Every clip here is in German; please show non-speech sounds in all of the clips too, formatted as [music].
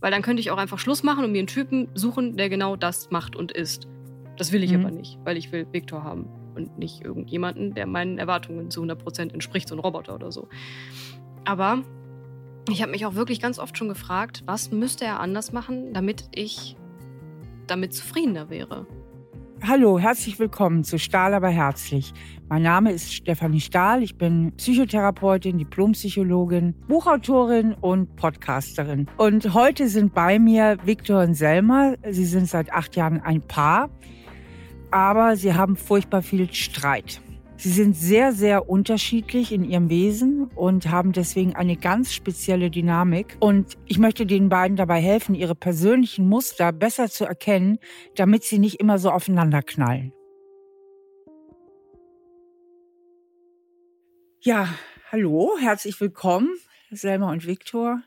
Weil dann könnte ich auch einfach Schluss machen und mir einen Typen suchen, der genau das macht und ist. Das will ich Mhm. aber nicht, weil ich will Viktor haben und nicht irgendjemanden, der meinen Erwartungen zu 100% entspricht, so ein Roboter oder so. Aber ich habe mich auch wirklich ganz oft schon gefragt, was müsste er anders machen, damit ich damit zufriedener wäre. Hallo, herzlich willkommen zu Stahl aber herzlich. Mein Name ist Stefanie Stahl. Ich bin Psychotherapeutin, Diplompsychologin, Buchautorin und Podcasterin. Und heute sind bei mir Viktor und Selma. Sie sind seit acht Jahren ein Paar, aber sie haben furchtbar viel Streit. Sie sind sehr, sehr unterschiedlich in ihrem Wesen und haben deswegen eine ganz spezielle Dynamik. Und ich möchte den beiden dabei helfen, ihre persönlichen Muster besser zu erkennen, damit sie nicht immer so aufeinander knallen. Ja, hallo, herzlich willkommen, Selma und Viktor.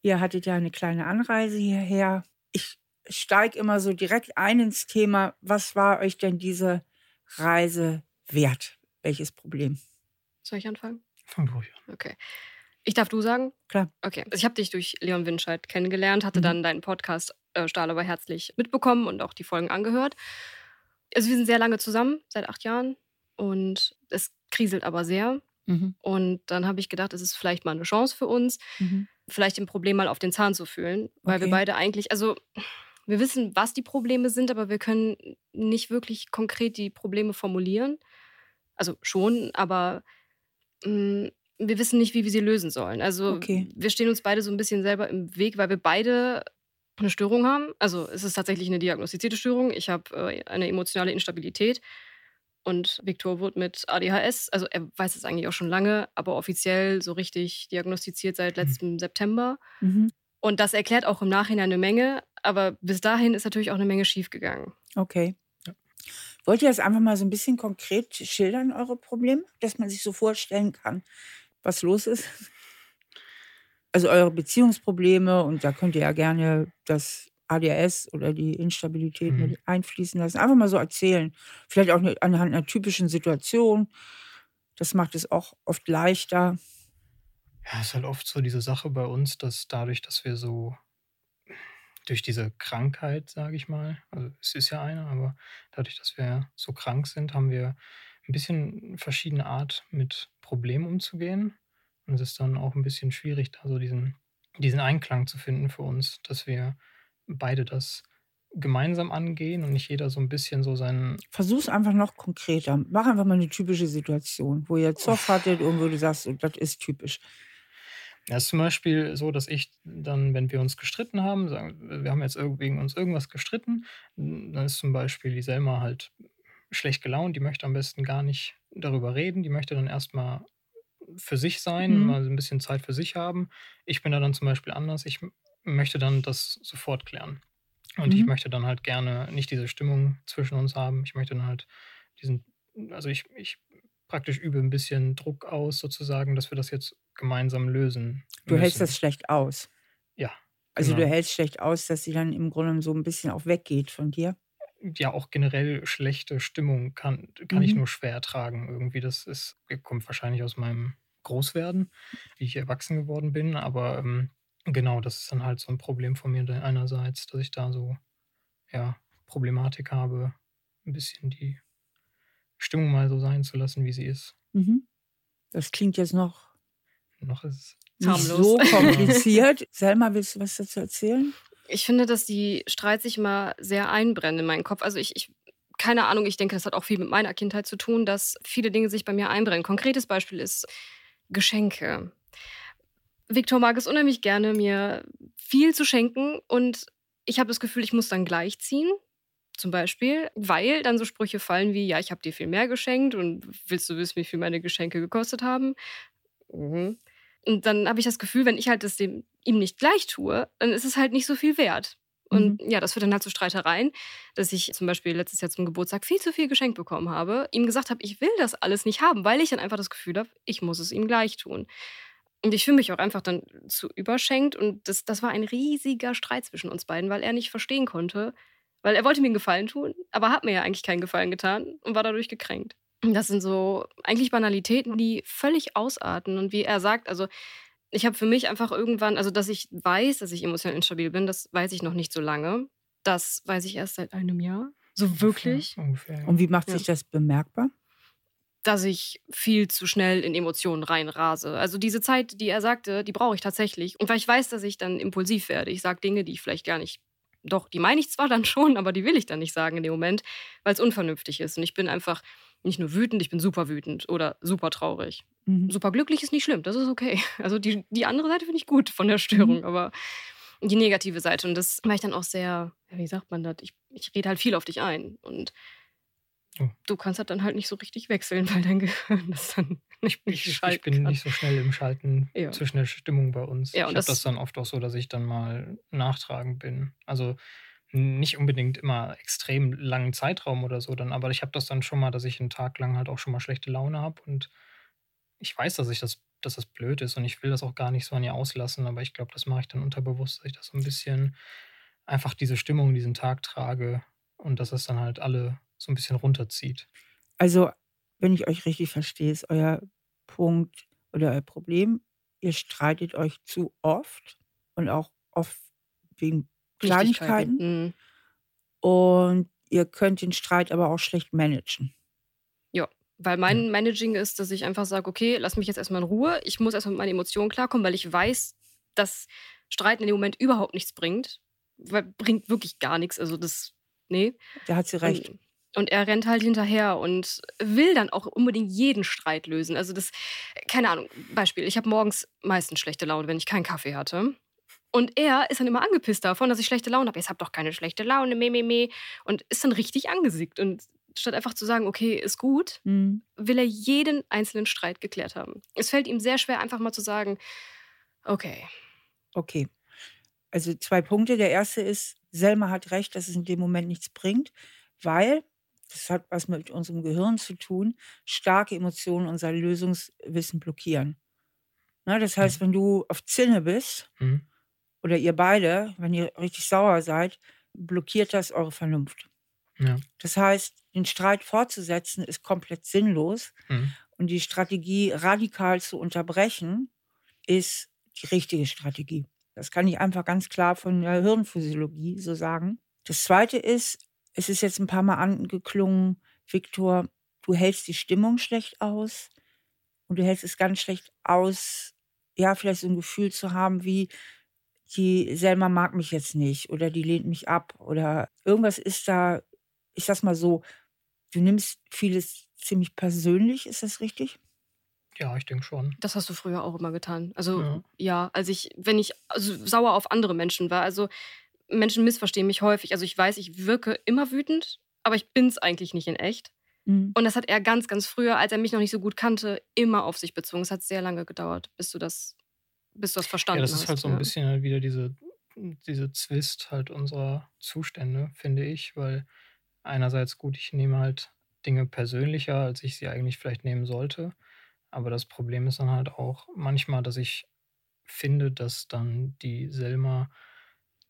Ihr hattet ja eine kleine Anreise hierher. Ich steige immer so direkt ein ins Thema. Was war euch denn diese Reise wert? Welches Problem? Soll ich anfangen? Fang ruhig an. Okay. Ich darf du sagen? Klar. Okay. Also ich habe dich durch Leon Winscheid kennengelernt, hatte Mhm. dann deinen Podcast äh, Stahl aber herzlich mitbekommen und auch die Folgen angehört. Also wir sind sehr lange zusammen, seit acht Jahren. Und es kriselt aber sehr. Mhm. Und dann habe ich gedacht, es ist vielleicht mal eine Chance für uns, Mhm. vielleicht dem Problem mal auf den Zahn zu fühlen. Weil wir Okay. beide eigentlich, also wir wissen, was die Probleme sind, aber wir können nicht wirklich konkret die Probleme formulieren. Also schon, aber mh, wir wissen nicht, wie wir sie lösen sollen. Also Okay. wir stehen uns beide so ein bisschen selber im Weg, weil wir beide eine Störung haben. Also es ist tatsächlich eine diagnostizierte Störung. Ich habe äh, eine emotionale Instabilität und Viktor wurde mit ADHS, also er weiß es eigentlich auch schon lange, aber offiziell so richtig diagnostiziert seit letztem September. Mhm. Und das erklärt auch im Nachhinein eine Menge, aber bis dahin ist natürlich auch eine Menge schiefgegangen. Okay. Wollt ihr das einfach mal so ein bisschen konkret schildern, eure Probleme, dass man sich so vorstellen kann, was los ist? Also eure Beziehungsprobleme und da könnt ihr ja gerne das ADHS oder die Instabilität Mhm. mit einfließen lassen. Einfach mal so erzählen. Vielleicht auch anhand einer typischen Situation. Das macht es auch oft leichter. Ja, ist halt oft so diese Sache bei uns, dass dadurch, dass wir so durch diese Krankheit, sage ich mal, also es ist ja eine, aber dadurch, dass wir so krank sind, haben wir ein bisschen verschiedene Art mit Problemen umzugehen. Und es ist dann auch ein bisschen schwierig, da so diesen, diesen Einklang zu finden für uns, dass wir beide das gemeinsam angehen und nicht jeder so ein bisschen so seinen Versuch's einfach noch konkreter. Mach einfach mal eine typische Situation, wo ihr Zoff hattet und wo du sagst, das ist typisch. Ja, es ist zum Beispiel so, dass ich dann, wenn wir uns gestritten haben, sagen, wir haben jetzt wegen uns irgendwas gestritten, dann ist zum Beispiel die Selma halt schlecht gelaunt, die möchte am besten gar nicht darüber reden, die möchte dann erstmal für sich sein, Mhm. mal ein bisschen Zeit für sich haben. Ich bin da dann zum Beispiel anders, ich möchte dann das sofort klären. Und ich Mhm. möchte dann halt gerne nicht diese Stimmung zwischen uns haben. Ich möchte dann halt diesen, also ich, ich praktisch übe ein bisschen Druck aus, sozusagen, dass wir das jetzt gemeinsam lösen. Du hältst das schlecht aus. Ja. Also du genau. hältst schlecht aus, dass sie dann im Grunde so ein bisschen auch weggeht von dir. ja auch generell schlechte Stimmung kann, kann ich Mhm. nur schwer ertragen. Irgendwie, das ist, kommt wahrscheinlich aus meinem Großwerden, wie ich erwachsen geworden bin. Aber ähm, genau, das ist dann halt so ein Problem von mir einerseits, dass ich da so, ja, Problematik habe, ein bisschen die Stimmung mal so sein zu lassen, wie sie ist. Mhm. Das klingt jetzt noch Noch ist es nicht Harmlos. so [laughs] kompliziert. Selma, willst du was dazu erzählen? Ich finde, dass die Streits sich immer sehr einbrennen in meinen Kopf. Also ich, ich, keine Ahnung, ich denke, das hat auch viel mit meiner Kindheit zu tun, dass viele Dinge sich bei mir einbrennen. Konkretes Beispiel ist Geschenke. Viktor mag es unheimlich gerne, mir viel zu schenken und ich habe das Gefühl, ich muss dann gleichziehen. Zum Beispiel, weil dann so Sprüche fallen wie, ja, ich habe dir viel mehr geschenkt und willst du wissen, wie viel meine Geschenke gekostet haben? Mhm. Und dann habe ich das Gefühl, wenn ich halt das dem, ihm nicht gleich tue, dann ist es halt nicht so viel wert. Und ja, das führt dann halt zu Streitereien, dass ich zum Beispiel letztes Jahr zum Geburtstag viel zu viel geschenkt bekommen habe, ihm gesagt habe, ich will das alles nicht haben, weil ich dann einfach das Gefühl habe, ich muss es ihm gleich tun. Und ich fühle mich auch einfach dann zu überschenkt. Und das, das war ein riesiger Streit zwischen uns beiden, weil er nicht verstehen konnte, weil er wollte mir einen Gefallen tun, aber hat mir ja eigentlich keinen Gefallen getan und war dadurch gekränkt. Das sind so eigentlich Banalitäten, die völlig ausarten. Und wie er sagt, also ich habe für mich einfach irgendwann, also dass ich weiß, dass ich emotional instabil bin, das weiß ich noch nicht so lange. Das weiß ich erst seit einem Jahr. So wirklich. Ungefähr. ungefähr. Und wie macht Ja. sich das bemerkbar? dass ich viel zu schnell in Emotionen reinrase. Also diese Zeit, die er sagte, die brauche ich tatsächlich. Und weil ich weiß, dass ich dann impulsiv werde. Ich sage Dinge, die ich vielleicht gar nicht. Doch, die meine ich zwar dann schon, aber die will ich dann nicht sagen in dem Moment, weil es unvernünftig ist. Und ich bin einfach nicht nur wütend, ich bin super wütend oder super traurig. Mhm. Super glücklich ist nicht schlimm, das ist okay. [laughs] Also die, die andere Seite finde ich gut von der Störung, aber die negative Seite. Und das war ich dann auch sehr, wie sagt man das? Ich, ich rede halt viel auf dich ein. Und Oh. du kannst das dann halt nicht so richtig wechseln, [laughs] weil dein Gehirn das dann nicht, nicht Ich, ich bin kann. nicht so schnell im Schalten Ja. zwischen der Stimmung bei uns. Ja, und ich habe das- das dann oft auch so, dass ich dann mal nachtragend bin. Also nicht unbedingt immer extrem langen Zeitraum oder so dann, aber ich habe das dann schon mal, dass ich einen Tag lang halt auch schon mal schlechte Laune habe und ich weiß, dass ich das, dass das blöd ist und ich will das auch gar nicht so an ihr auslassen, aber ich glaube, das mache ich dann unterbewusst, dass ich das so ein bisschen einfach diese Stimmung diesen Tag trage und dass es dann halt alle so ein bisschen runterzieht. Also, wenn ich euch richtig verstehe, ist euer Punkt oder euer Problem, ihr streitet euch zu oft und auch oft wegen Kleinigkeiten Mhm. und ihr könnt den Streit aber auch schlecht managen. Weil mein Managing ist, dass ich einfach sage, okay, lass mich jetzt erstmal in Ruhe. Ich muss erstmal mit meinen Emotionen klarkommen, weil ich weiß, dass Streiten in dem Moment überhaupt nichts bringt. Weil bringt wirklich gar nichts. Also das, nee. Da hat sie recht. Und, und er rennt halt hinterher und will dann auch unbedingt jeden Streit lösen. Also das, keine Ahnung, Beispiel, ich habe morgens meistens schlechte Laune, wenn ich keinen Kaffee hatte. Und er ist dann immer angepisst davon, dass ich schlechte Laune habe. Jetzt hab doch keine schlechte Laune, meh, meh, meh. Und ist dann richtig angesickt. Und statt einfach zu sagen, okay, ist gut, Mhm. will er jeden einzelnen Streit geklärt haben. Es fällt ihm sehr schwer, einfach mal zu sagen, okay, Okay. Also zwei Punkte. Der erste ist, Selma hat recht, dass es in dem Moment nichts bringt, weil, das hat was mit unserem Gehirn zu tun, starke Emotionen unser Lösungswissen blockieren. Na, das heißt, wenn du auf Zinne bist, Mhm. Oder ihr beide, wenn ihr richtig sauer seid, blockiert das eure Vernunft. Ja. Das heißt, den Streit fortzusetzen ist komplett sinnlos Mhm. und die Strategie radikal zu unterbrechen ist die richtige Strategie. Das kann ich einfach ganz klar von der Hirnphysiologie so sagen. Das zweite ist, es ist jetzt ein paar Mal angeklungen, Viktor, du hältst die Stimmung schlecht aus und du hältst es ganz schlecht aus, ja, vielleicht so ein Gefühl zu haben wie, die Selma mag mich jetzt nicht oder die lehnt mich ab oder irgendwas ist da, ich sag's mal so, du nimmst vieles ziemlich persönlich, ist das richtig? ja, ich denke schon. das hast du früher auch immer getan. Also Ja. ja, als ich, wenn ich also sauer auf andere Menschen war, also Menschen missverstehen mich häufig. Also ich weiß, ich wirke immer wütend, aber ich bin's eigentlich nicht in echt. Mhm. Und das hat er ganz, ganz früher, als er mich noch nicht so gut kannte, immer auf sich bezogen. Es hat sehr lange gedauert, bis du das, bis du das verstanden Ja, das hast. ist halt so ein ja. bisschen halt wieder diese, diese Zwist halt unserer Zustände, finde ich, weil einerseits gut, ich nehme halt Dinge persönlicher, als ich sie eigentlich vielleicht nehmen sollte. Aber das Problem ist dann halt auch manchmal, dass ich finde, dass dann die Selma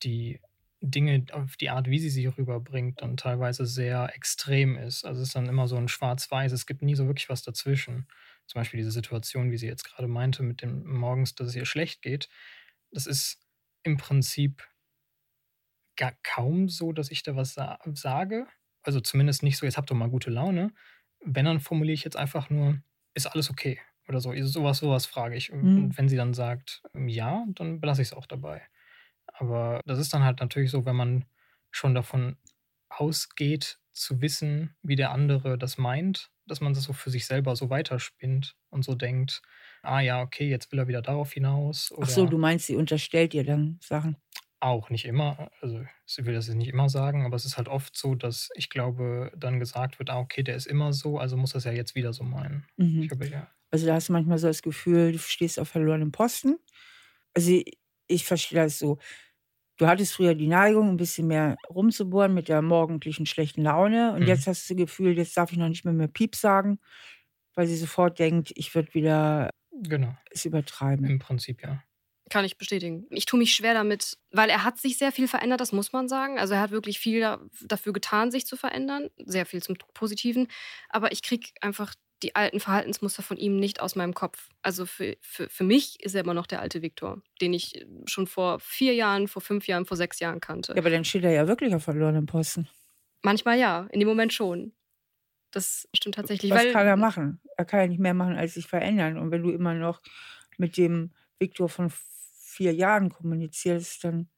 die Dinge auf die Art, wie sie sie rüberbringt, dann teilweise sehr extrem ist. Also es ist dann immer so ein Schwarz-Weiß. Es gibt nie so wirklich was dazwischen. Zum Beispiel diese Situation, wie sie jetzt gerade meinte, mit dem morgens, dass es ihr schlecht geht. Das ist im Prinzip gar kaum so, dass ich da was sa sage. Also zumindest nicht so, jetzt habt doch mal gute Laune. Wenn, dann formuliere ich jetzt einfach nur, ist alles okay? Oder so. Sowas, sowas frage ich. Mhm. Und wenn sie dann sagt, ähm, ja, dann belasse ich es auch dabei. Aber das ist dann halt natürlich so, wenn man schon davon ausgeht, zu wissen, wie der andere das meint, dass man das so für sich selber so weiterspinnt und so denkt, ah ja, okay, jetzt will er wieder darauf hinaus. Oder Ach so, du meinst, sie unterstellt dir dann Sachen. auch nicht immer, also ich will das jetzt nicht immer sagen, aber es ist halt oft so, dass ich glaube, dann gesagt wird, ah, okay, der ist immer so, also muss das ja jetzt wieder so meinen. Mhm. Ich habe ja, Also da hast du manchmal so das Gefühl, du stehst auf verlorenem Posten. Also ich verstehe das so. Du hattest früher die Neigung, ein bisschen mehr rumzubohren mit der morgendlichen schlechten Laune. Und Mhm. jetzt hast du das Gefühl, jetzt darf ich noch nicht mehr mehr Piep sagen, weil sie sofort denkt, ich würde wieder genau, es übertreiben. im Prinzip ja. Kann ich bestätigen. Ich tue mich schwer damit, weil er hat sich sehr viel verändert, das muss man sagen. Also er hat wirklich viel da, dafür getan, sich zu verändern. Sehr viel zum Positiven. Aber ich kriege einfach die alten Verhaltensmuster von ihm nicht aus meinem Kopf. Also für, für, für mich ist er immer noch der alte Viktor, den ich schon vor vier Jahren, vor fünf Jahren, vor sechs Jahren kannte. Ja, aber dann steht er ja wirklich auf verlorenen Posten. Manchmal ja, in dem Moment schon. Das stimmt tatsächlich. Was kann er machen? Er kann ja nicht mehr machen, als sich verändern. Und wenn du immer noch mit dem Viktor von vier Jahren kommunizierst, dann.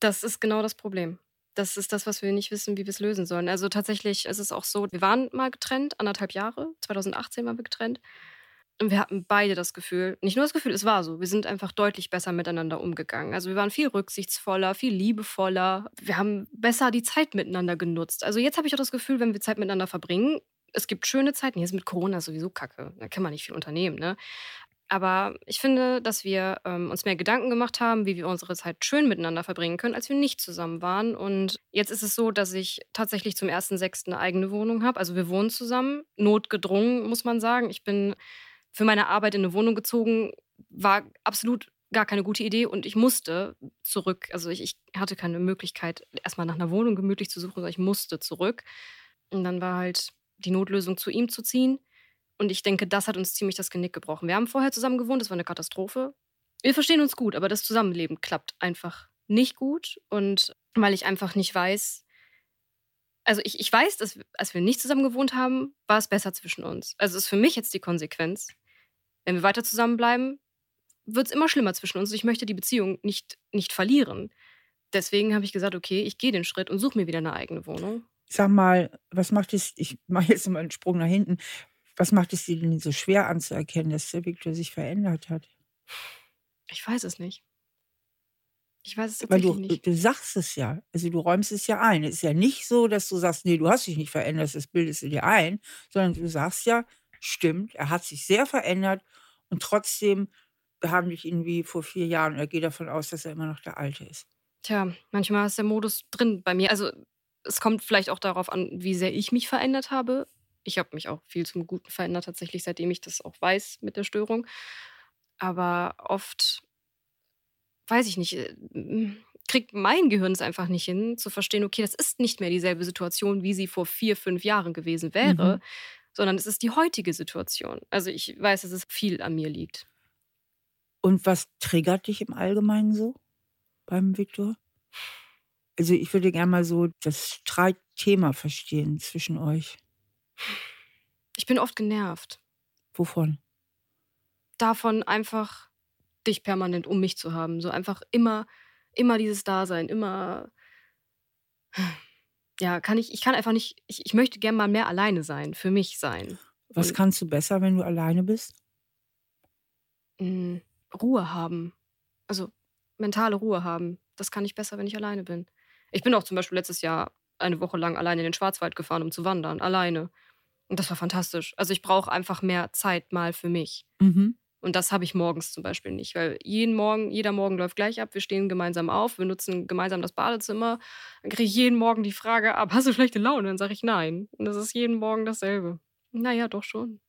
Das ist genau das Problem. Das ist das, was wir nicht wissen, wie wir es lösen sollen. Also tatsächlich ist es auch so, wir waren mal getrennt, anderthalb Jahre. 2018 waren wir getrennt. Und wir hatten beide das Gefühl, nicht nur das Gefühl, es war so, wir sind einfach deutlich besser miteinander umgegangen. Also wir waren viel rücksichtsvoller, viel liebevoller. Wir haben besser die Zeit miteinander genutzt. Also jetzt habe ich auch das Gefühl, wenn wir Zeit miteinander verbringen, es gibt schöne Zeiten. Jetzt mit Corona sowieso kacke. Da kann man nicht viel unternehmen, ne? Aber ich finde, dass wir ähm, uns mehr Gedanken gemacht haben, wie wir unsere Zeit schön miteinander verbringen können, als wir nicht zusammen waren. Und jetzt ist es so, dass ich tatsächlich zum 1.6. eine eigene Wohnung habe. Also wir wohnen zusammen, notgedrungen, muss man sagen. Ich bin für meine Arbeit in eine Wohnung gezogen, war absolut gar keine gute Idee und ich musste zurück. Also ich, ich hatte keine Möglichkeit, erstmal nach einer Wohnung gemütlich zu suchen, sondern ich musste zurück. Und dann war halt die Notlösung, zu ihm zu ziehen. Und ich denke, das hat uns ziemlich das Genick gebrochen. Wir haben vorher zusammen gewohnt, das war eine Katastrophe. Wir verstehen uns gut, aber das Zusammenleben klappt einfach nicht gut. Und weil ich einfach nicht weiß, also ich, ich weiß, dass als wir nicht zusammen gewohnt haben, war es besser zwischen uns. Also ist für mich jetzt die Konsequenz. Wenn wir weiter zusammenbleiben, wird es immer schlimmer zwischen uns. Ich möchte die Beziehung nicht, nicht verlieren. Deswegen habe ich gesagt, okay, ich gehe den Schritt und suche mir wieder eine eigene Wohnung. Sag mal, was macht es, ich mache jetzt mal einen Sprung nach hinten, was macht es dir denn so schwer anzuerkennen, dass der Viktor sich verändert hat? Ich weiß es nicht. Ich weiß es Weil tatsächlich du, nicht. du sagst es ja, also du räumst es ja ein. Es ist ja nicht so, dass du sagst, nee, du hast dich nicht verändert, das bildest du dir ein, sondern du sagst ja, stimmt, er hat sich sehr verändert und trotzdem behandle ich ihn wie vor vier Jahren. Er geht davon aus, dass er immer noch der Alte ist. Tja, manchmal ist der Modus drin bei mir. Also es kommt vielleicht auch darauf an, wie sehr ich mich verändert habe. Ich habe mich auch viel zum Guten verändert, tatsächlich, seitdem ich das auch weiß mit der Störung. Aber oft, weiß ich nicht, äh, kriegt mein Gehirn es einfach nicht hin, zu verstehen, okay, das ist nicht mehr dieselbe Situation, wie sie vor vier, fünf Jahren gewesen wäre, Mhm. sondern es ist die heutige Situation. Also ich weiß, dass es viel an mir liegt. Und was triggert dich im Allgemeinen so beim Viktor? Also ich würde gerne mal so das Streitthema verstehen zwischen euch. Ich bin oft genervt Wovon? davon, einfach dich permanent um mich zu haben. So einfach immer, immer dieses Dasein, immer. Ja, kann ich, ich kann einfach nicht, ich, ich möchte gerne mal mehr alleine sein, für mich sein. Was Und kannst du besser, wenn du alleine bist? mh, Ruhe haben. Also mentale Ruhe haben. Das kann ich besser, wenn ich alleine bin. Ich bin auch zum Beispiel letztes Jahr eine Woche lang alleine in den Schwarzwald gefahren, um zu wandern. Alleine. Und das war fantastisch. Also ich brauche einfach mehr Zeit mal für mich. Mhm. Und das habe ich morgens zum Beispiel nicht, weil jeden Morgen, jeder Morgen läuft gleich ab. Wir stehen gemeinsam auf, wir nutzen gemeinsam das Badezimmer. Dann kriege ich jeden Morgen die Frage ab, hast du schlechte Laune? Dann sage ich nein. Und das ist jeden Morgen dasselbe. Naja, doch schon.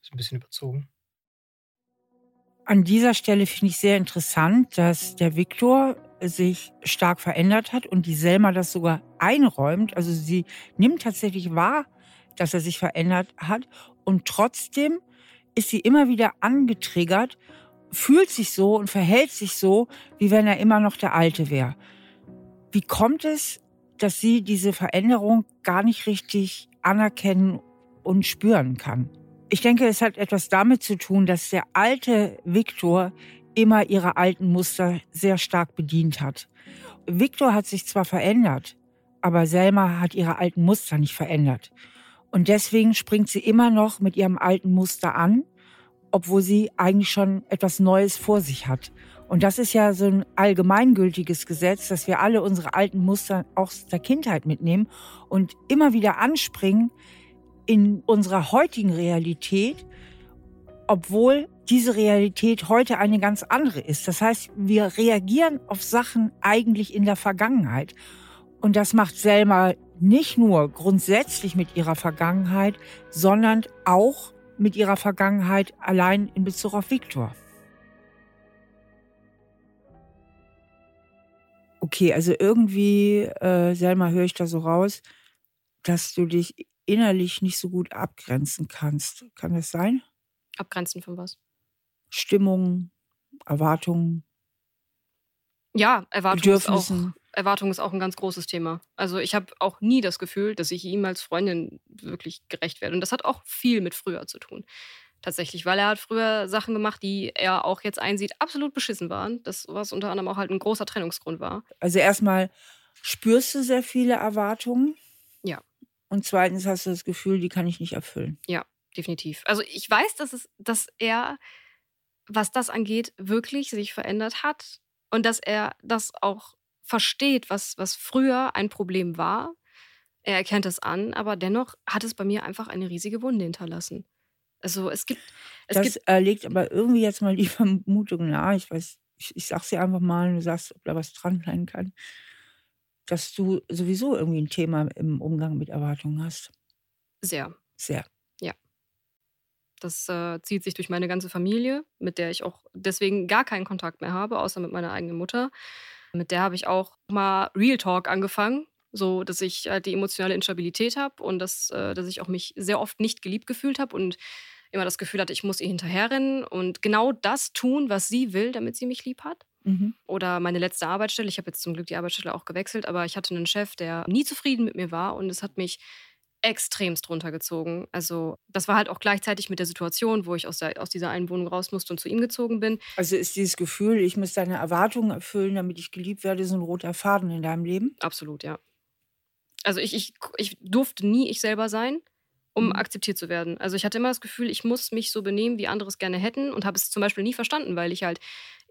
Ist ein bisschen überzogen. An dieser Stelle finde ich sehr interessant, dass der Viktor sich stark verändert hat und die Selma das sogar einräumt. Also sie nimmt tatsächlich wahr, dass er sich verändert hat und trotzdem ist sie immer wieder angetriggert, fühlt sich so und verhält sich so, wie wenn er immer noch der Alte wäre. Wie kommt es, dass sie diese Veränderung gar nicht richtig anerkennen und spüren kann? Ich denke, es hat etwas damit zu tun, dass der alte Viktor immer ihre alten Muster sehr stark bedient hat. Viktor hat sich zwar verändert, aber Selma hat ihre alten Muster nicht verändert. Und deswegen springt sie immer noch mit ihrem alten Muster an, obwohl sie eigentlich schon etwas Neues vor sich hat. Und das ist ja so ein allgemeingültiges Gesetz, dass wir alle unsere alten Muster aus der Kindheit mitnehmen und immer wieder anspringen in unserer heutigen Realität, obwohl diese Realität heute eine ganz andere ist. Das heißt, wir reagieren auf Sachen eigentlich in der Vergangenheit. Und das macht Selma nicht nur grundsätzlich mit ihrer Vergangenheit, sondern auch mit ihrer Vergangenheit allein in Bezug auf Viktor. Okay, also irgendwie, äh, Selma, höre ich da so raus, dass du dich innerlich nicht so gut abgrenzen kannst. Kann das sein? Abgrenzen von was? Stimmung, Erwartungen. Ja, Erwartung ist, auch, Erwartung ist auch ein ganz großes Thema. Also ich habe auch nie das Gefühl, dass ich ihm als Freundin wirklich gerecht werde. Und das hat auch viel mit früher zu tun. Tatsächlich, weil er hat früher Sachen gemacht, die er auch jetzt einsieht, absolut beschissen waren. Das, was unter anderem auch halt ein großer Trennungsgrund war. Also erstmal spürst du sehr viele Erwartungen. Ja. Und zweitens hast du das Gefühl, die kann ich nicht erfüllen. Ja, definitiv. Also ich weiß, dass, es, dass er, was das angeht, wirklich sich verändert hat und dass er das auch versteht, was, was früher ein Problem war. Er erkennt es an, aber dennoch hat es bei mir einfach eine riesige Wunde hinterlassen. Also es gibt. Es das gibt, äh, legt aber irgendwie jetzt mal die [laughs] Vermutung nahe, ich weiß, ich, ich sag's dir einfach mal, du sagst, ob da was dran sein kann, dass du sowieso irgendwie ein Thema im Umgang mit Erwartungen hast. Sehr. Sehr. Ja. Das äh, zieht sich durch meine ganze Familie, mit der ich auch deswegen gar keinen Kontakt mehr habe, außer mit meiner eigenen Mutter. Mit der habe ich auch mal Real Talk angefangen, so dass ich halt die emotionale Instabilität habe und dass, äh, dass ich auch mich sehr oft nicht geliebt gefühlt habe und immer das Gefühl hatte, ich muss ihr hinterherrennen und genau das tun, was sie will, damit sie mich lieb hat. Mhm. Oder meine letzte Arbeitsstelle, ich habe jetzt zum Glück die Arbeitsstelle auch gewechselt, aber ich hatte einen Chef, der nie zufrieden mit mir war und es hat mich extremst runtergezogen. Also das war halt auch gleichzeitig mit der Situation, wo ich aus, der, aus dieser einen Wohnung raus musste und zu ihm gezogen bin. Also ist dieses Gefühl, ich muss deine Erwartungen erfüllen, damit ich geliebt werde, so ein roter Faden in deinem Leben? Absolut, ja. Also ich, ich, ich durfte nie ich selber sein um mhm. akzeptiert zu werden. Also ich hatte immer das Gefühl, ich muss mich so benehmen, wie andere es gerne hätten und habe es zum Beispiel nie verstanden, weil ich halt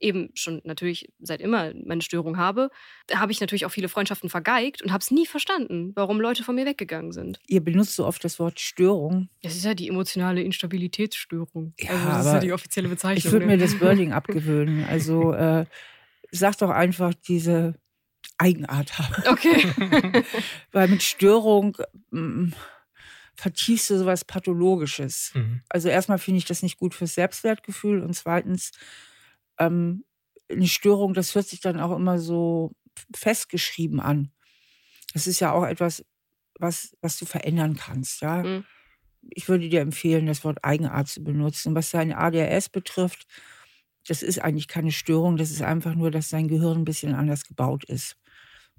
eben schon natürlich seit immer meine Störung habe. Da habe ich natürlich auch viele Freundschaften vergeigt und habe es nie verstanden, warum Leute von mir weggegangen sind. Ihr benutzt so oft das Wort Störung. Das ist ja die emotionale Instabilitätsstörung. Ja, also das ist ja die offizielle Bezeichnung. Ich würde ne? mir das Wording abgewöhnen. Also [laughs] äh, sag doch einfach diese Eigenart haben. Okay. [laughs] weil mit Störung. Mh, mm, vertiefst du sowas Pathologisches. Mhm. Also erstmal finde ich das nicht gut fürs Selbstwertgefühl und zweitens ähm, eine Störung, das hört sich dann auch immer so festgeschrieben an. Das ist ja auch etwas, was, was du verändern kannst, ja. Mhm. Ich würde dir empfehlen, das Wort Eigenart zu benutzen. Was dein ADHS betrifft, das ist eigentlich keine Störung, das ist einfach nur, dass dein Gehirn ein bisschen anders gebaut ist.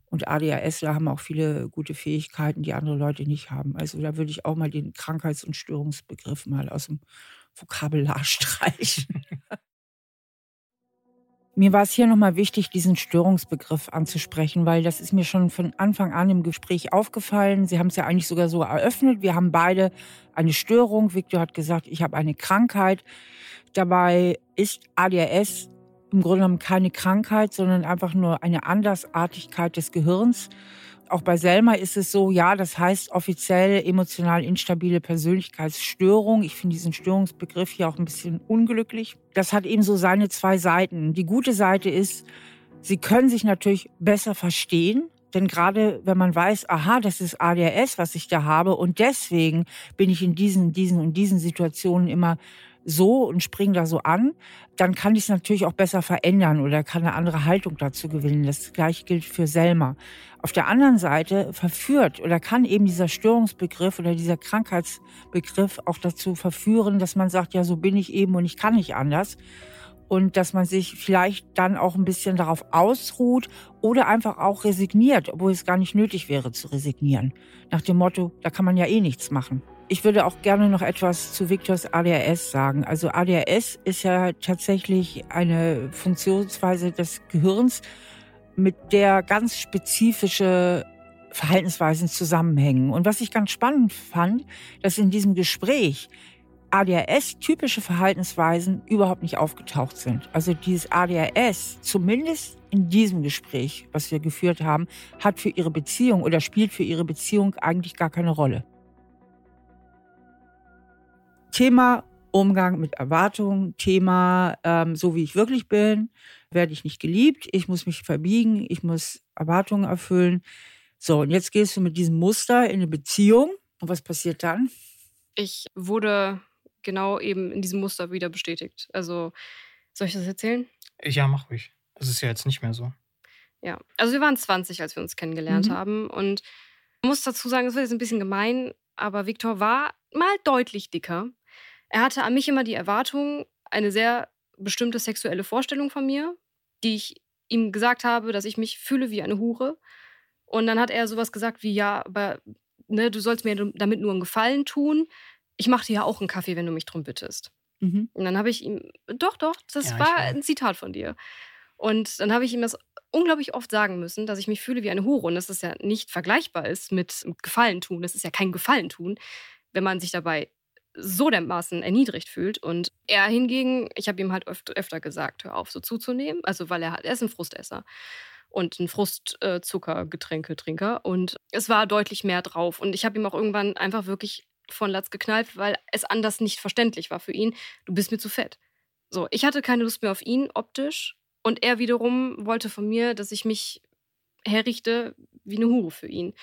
Und ADHSler haben auch viele gute Fähigkeiten, die andere Leute nicht haben. Also da würde ich auch mal den Krankheits- und Störungsbegriff mal aus dem Vokabular [laughs] streichen. Mir war es hier nochmal wichtig, diesen Störungsbegriff anzusprechen, weil das ist mir schon von Anfang an im Gespräch aufgefallen. Sie haben es ja eigentlich sogar so eröffnet. Wir haben beide eine Störung. Victor hat gesagt, ich habe eine Krankheit. Dabei ist ADHS im Grunde genommen keine Krankheit, sondern einfach nur eine Andersartigkeit des Gehirns. Auch bei Selma ist es so, ja, das heißt offiziell emotional instabile Persönlichkeitsstörung. Ich finde diesen Störungsbegriff hier auch ein bisschen unglücklich. Das hat eben so seine zwei Seiten. Die gute Seite ist, sie können sich natürlich besser verstehen. Denn gerade wenn man weiß, aha, das ist ADHS, was ich da habe, und deswegen bin ich in diesen, diesen und diesen Situationen immer so und springe da so an, dann kann ich es natürlich auch besser verändern oder kann eine andere Haltung dazu gewinnen. Das gleiche gilt für Selma. Auf der anderen Seite verführt oder kann eben dieser Störungsbegriff oder dieser Krankheitsbegriff auch dazu verführen, dass man sagt, ja, so bin ich eben und ich kann nicht anders. Und dass man sich vielleicht dann auch ein bisschen darauf ausruht oder einfach auch resigniert, obwohl es gar nicht nötig wäre zu resignieren. Nach dem Motto, da kann man ja eh nichts machen. Ich würde auch gerne noch etwas zu Victors ADHS sagen. Also ADHS ist ja tatsächlich eine Funktionsweise des Gehirns, mit der ganz spezifische Verhaltensweisen zusammenhängen. Und was ich ganz spannend fand, dass in diesem Gespräch ADHS-typische Verhaltensweisen überhaupt nicht aufgetaucht sind. Also dieses ADHS, zumindest in diesem Gespräch, was wir geführt haben, hat für ihre Beziehung oder spielt für ihre Beziehung eigentlich gar keine Rolle. Thema Umgang mit Erwartungen, Thema, ähm, so wie ich wirklich bin, werde ich nicht geliebt, ich muss mich verbiegen, ich muss Erwartungen erfüllen. So, und jetzt gehst du mit diesem Muster in eine Beziehung. Und was passiert dann? Ich wurde genau eben in diesem Muster wieder bestätigt. Also, soll ich das erzählen? Ja, mach ruhig. Das ist ja jetzt nicht mehr so. Ja, also wir waren 20, als wir uns kennengelernt mhm. haben. Und ich muss dazu sagen, das wird jetzt ein bisschen gemein, aber Viktor war mal deutlich dicker. Er hatte an mich immer die Erwartung, eine sehr bestimmte sexuelle Vorstellung von mir, die ich ihm gesagt habe, dass ich mich fühle wie eine Hure. Und dann hat er sowas gesagt wie, ja, aber ne, du sollst mir damit nur einen Gefallen tun. Ich mache dir ja auch einen Kaffee, wenn du mich drum bittest. Mhm. Und dann habe ich ihm, doch, doch, das ja, war ein Zitat von dir. Und dann habe ich ihm das unglaublich oft sagen müssen, dass ich mich fühle wie eine Hure und dass das ja nicht vergleichbar ist mit Gefallen tun. Das ist ja kein Gefallen tun, wenn man sich dabei so dermaßen erniedrigt fühlt. Und er hingegen, ich habe ihm halt öfter, öfter gesagt, hör auf, so zuzunehmen. Also, weil er, er ist ein Frustesser und ein Frustzuckergetränketrinker. Äh, und es war deutlich mehr drauf. Und ich habe ihm auch irgendwann einfach wirklich von Latz geknallt, weil es anders nicht verständlich war für ihn. Du bist mir zu fett. So, ich hatte keine Lust mehr auf ihn optisch. Und er wiederum wollte von mir, dass ich mich herrichte wie eine Hure für ihn.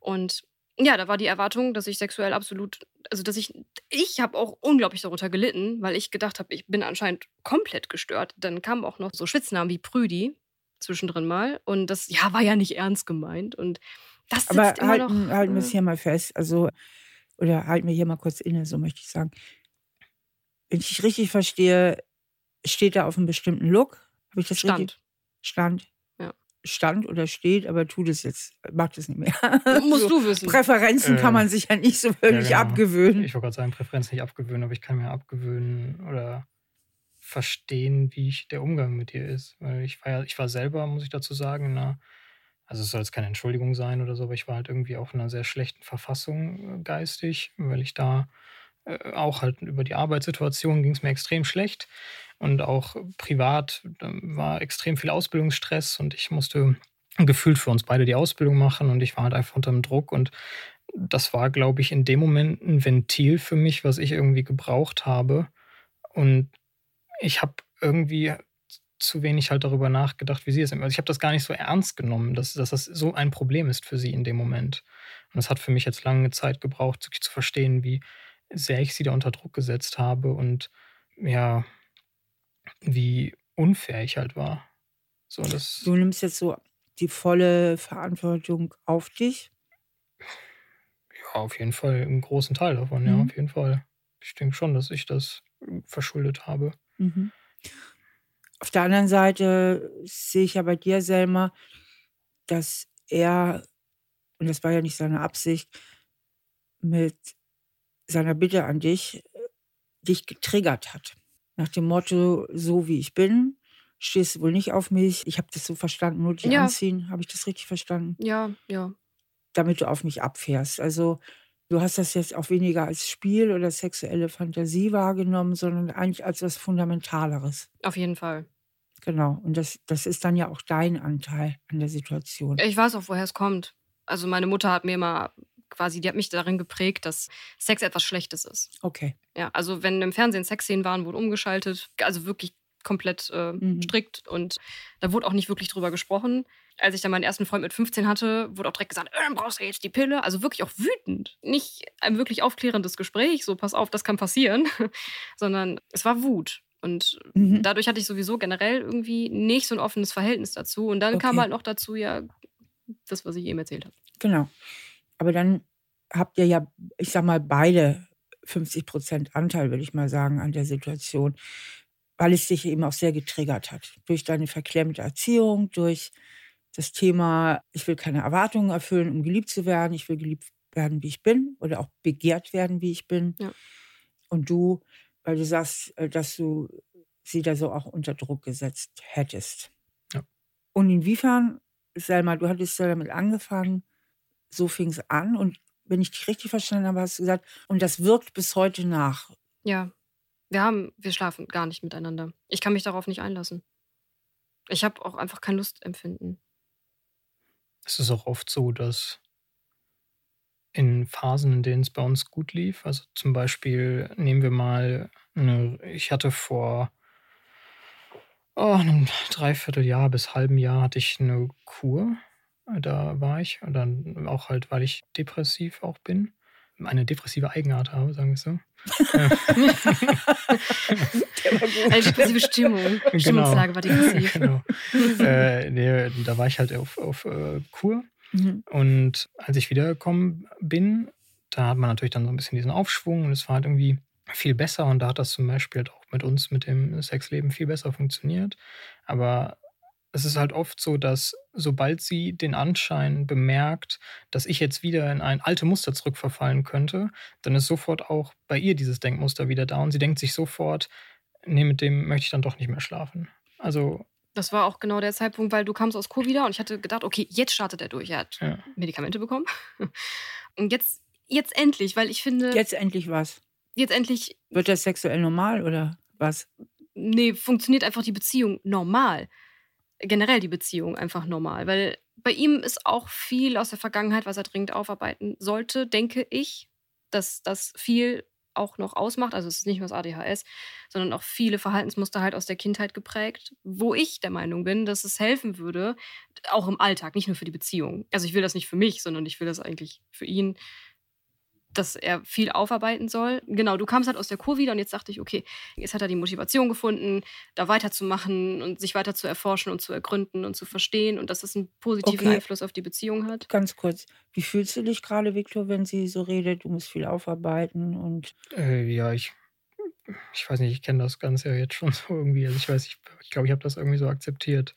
Und ja, da war die Erwartung, dass ich sexuell absolut, also dass ich, ich habe auch unglaublich darunter gelitten, weil ich gedacht habe, ich bin anscheinend komplett gestört. Dann kamen auch noch so Schwitznamen wie Prüdi zwischendrin mal und das, ja, war ja nicht ernst gemeint und das sitzt Aber immer halten, noch. halten wir es äh hier mal fest, also, oder halten wir hier mal kurz inne, so möchte ich sagen. Wenn ich richtig verstehe, steht da auf einem bestimmten Look. Habe ich das Stand. richtig? Stand stand oder steht, aber tut es jetzt, macht es nicht mehr. Musst so, du wissen. Präferenzen äh, kann man sich ja nicht so wirklich ja, genau. abgewöhnen. Ich wollte gerade sagen, Präferenzen nicht abgewöhnen, aber ich kann mir abgewöhnen oder verstehen, wie ich, der Umgang mit dir ist. Weil ich war ja, ich war selber, muss ich dazu sagen, na, also es soll jetzt keine Entschuldigung sein oder so, aber ich war halt irgendwie auch in einer sehr schlechten Verfassung äh, geistig, weil ich da äh, auch halt über die Arbeitssituation ging es mir extrem schlecht und auch privat war extrem viel Ausbildungsstress und ich musste gefühlt für uns beide die Ausbildung machen und ich war halt einfach unter dem Druck und das war, glaube ich, in dem Moment ein Ventil für mich, was ich irgendwie gebraucht habe. Und ich habe irgendwie zu wenig halt darüber nachgedacht, wie sie es Also ich habe das gar nicht so ernst genommen, dass, dass das so ein Problem ist für sie in dem Moment. Und es hat für mich jetzt lange Zeit gebraucht, wirklich zu verstehen, wie sehr ich sie da unter Druck gesetzt habe und ja, wie unfair ich halt war. So, das Du nimmst jetzt so die volle Verantwortung auf dich? Ja, auf jeden Fall einen großen Teil davon, ja, mhm. auf jeden Fall. Ich denke schon, dass ich das verschuldet habe. Mhm. Auf der anderen Seite sehe ich ja bei dir, Selma, dass er, und das war ja nicht seine Absicht, mit seiner Bitte an dich, dich getriggert hat. Nach dem Motto, so wie ich bin, stehst du wohl nicht auf mich. Ich habe das so verstanden, nur dich ja. anziehen. Habe ich das richtig verstanden? Ja, ja. Damit du auf mich abfährst. Also du hast das jetzt auch weniger als Spiel oder sexuelle Fantasie wahrgenommen, sondern eigentlich als was Fundamentaleres. Auf jeden Fall. Genau. Und das, das ist dann ja auch dein Anteil an der Situation. Ich weiß auch, woher es kommt. Also meine Mutter hat mir mal quasi, die hat mich darin geprägt, dass Sex etwas Schlechtes ist. Okay. Ja, also wenn im Fernsehen Sexszenen waren, wurde umgeschaltet, also wirklich komplett äh, mhm. strikt und da wurde auch nicht wirklich drüber gesprochen. Als ich dann meinen ersten Freund mit 15 hatte, wurde auch direkt gesagt, äh, dann brauchst du jetzt die Pille. Also wirklich auch wütend. Nicht ein wirklich aufklärendes Gespräch, so pass auf, das kann passieren, [laughs] sondern es war Wut. Und mhm. dadurch hatte ich sowieso generell irgendwie nicht so ein offenes Verhältnis dazu. Und dann okay. kam halt noch dazu ja das, was ich eben erzählt habe. Genau. Aber dann habt ihr ja, ich sag mal, beide 50 Prozent Anteil, würde ich mal sagen, an der Situation, weil es dich eben auch sehr getriggert hat. Durch deine verklemmte Erziehung, durch das Thema, ich will keine Erwartungen erfüllen, um geliebt zu werden, ich will geliebt werden, wie ich bin oder auch begehrt werden, wie ich bin. Ja. Und du, weil du sagst, äh, dass du sie da so auch unter Druck gesetzt hättest. Ja. Und inwiefern, Selma, du hattest ja damit angefangen, so fing es an und wenn ich dich richtig verstanden habe, hast du gesagt, und das wirkt bis heute nach. Ja, wir haben, wir schlafen gar nicht miteinander. Ich kann mich darauf nicht einlassen. Ich habe auch einfach kein Lustempfinden. Es ist auch oft so, dass in Phasen, in denen es bei uns gut lief, also zum Beispiel nehmen wir mal, eine, ich hatte vor oh, einem Dreivierteljahr bis halben Jahr hatte ich eine Kur da war ich. Und dann auch halt, weil ich depressiv auch bin. Eine depressive Eigenart habe, sagen wir es so. Eine depressive Stimmung. Genau. Stimmungslage war depressiv. [laughs] Genau. äh, nee, da war ich halt auf, auf uh, Kur. Mhm. Und als ich wiedergekommen bin, da hat man natürlich dann so ein bisschen diesen Aufschwung und es war halt irgendwie viel besser und da hat das zum Beispiel halt auch mit uns, mit dem Sexleben viel besser funktioniert. Aber es ist halt oft so, dass sobald sie den Anschein bemerkt, dass ich jetzt wieder in ein alte Muster zurückverfallen könnte, dann ist sofort auch bei ihr dieses Denkmuster wieder da und sie denkt sich sofort, nee, mit dem möchte ich dann doch nicht mehr schlafen. Also das war auch genau der Zeitpunkt, weil du kamst aus Co wieder und ich hatte gedacht, okay, jetzt startet er durch. Er hat ja. Medikamente bekommen. [laughs] Und jetzt, jetzt endlich, weil ich finde. Jetzt endlich was? Jetzt endlich. Wird das sexuell normal oder was? Nee, funktioniert einfach die Beziehung normal. Generell die Beziehung einfach normal. Weil bei ihm ist auch viel aus der Vergangenheit, was er dringend aufarbeiten sollte, denke ich, dass das viel auch noch ausmacht. Also es ist nicht nur das ADHS, sondern auch viele Verhaltensmuster halt aus der Kindheit geprägt, wo ich der Meinung bin, dass es helfen würde, auch im Alltag, nicht nur für die Beziehung. Also ich will das nicht für mich, sondern ich will das eigentlich für ihn, dass er viel aufarbeiten soll. Genau, du kamst halt aus der Kur wieder und jetzt dachte ich, okay, jetzt hat er die Motivation gefunden, da weiterzumachen und sich weiter zu erforschen und zu ergründen und zu verstehen und dass das einen positiven okay. Einfluss auf die Beziehung hat. Ganz kurz, wie fühlst du dich gerade, Viktor, wenn sie so redet, du musst viel aufarbeiten und. Äh, ja, ich, ich weiß nicht, ich kenne das Ganze ja jetzt schon [laughs] so irgendwie. Also ich weiß, ich glaube, ich, glaub, ich habe das irgendwie so akzeptiert.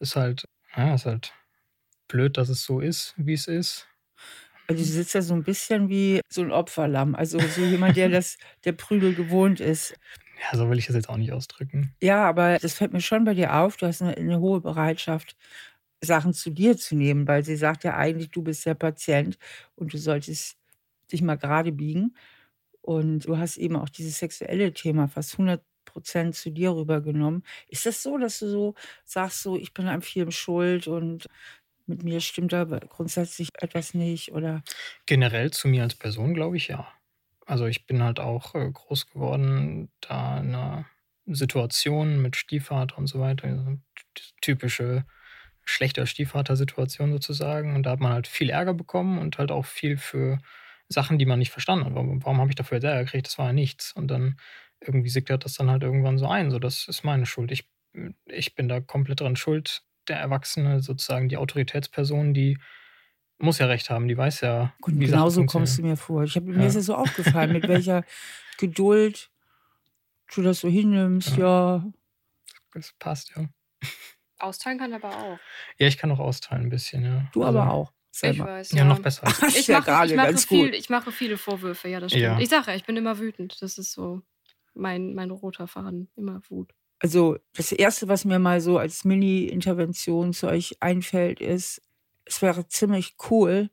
Ist halt, ja, ist halt blöd, dass es so ist, wie es ist. Also du sitzt ja so ein bisschen wie so ein Opferlamm, also so jemand, der [laughs] das der Prügel gewohnt ist. Ja, so will ich das jetzt auch nicht ausdrücken. Ja, aber das fällt mir schon bei dir auf. Du hast eine, eine hohe Bereitschaft, Sachen zu dir zu nehmen, weil sie sagt ja eigentlich, du bist der Patient und du solltest dich mal gerade biegen. Und du hast eben auch dieses sexuelle Thema fast 100 Prozent zu dir rübergenommen. Ist das so, dass du so sagst, so ich bin an vielem schuld und mit mir stimmt da grundsätzlich etwas nicht oder? Generell zu mir als Person glaube ich ja. Also ich bin halt auch äh, groß geworden, da in einer Situation mit Stiefvater und so weiter, typische schlechter Stiefvater-Situation sozusagen. Und da hat man halt viel Ärger bekommen und halt auch viel für Sachen, die man nicht verstanden hat. Warum, warum habe ich dafür Ärger gekriegt? Das war ja nichts. Und dann irgendwie sickert das dann halt irgendwann so ein. So, das ist meine Schuld. Ich, ich bin da komplett dran schuld, der Erwachsene, sozusagen die Autoritätsperson, die muss ja recht haben, die weiß ja. Gut, wie genau so kommst du mir vor. Ich hab, mir ist es so aufgefallen, mit [laughs] welcher Geduld du das so hinnimmst, ja. ja. Das passt, ja. Austeilen kann aber auch. Ja, ich kann auch austeilen ein bisschen, ja. Du also, aber auch. Selber. Ich weiß. Ja, ja noch besser. Als [laughs] ich, mache, ich, mache viel, ich mache viele Vorwürfe, ja, das stimmt. Ja. Ich sage ja, ich bin immer wütend. Das ist so mein, mein roter Faden, immer Wut. Also das Erste, was mir mal so als Mini-Intervention zu euch einfällt, ist, es wäre ziemlich cool,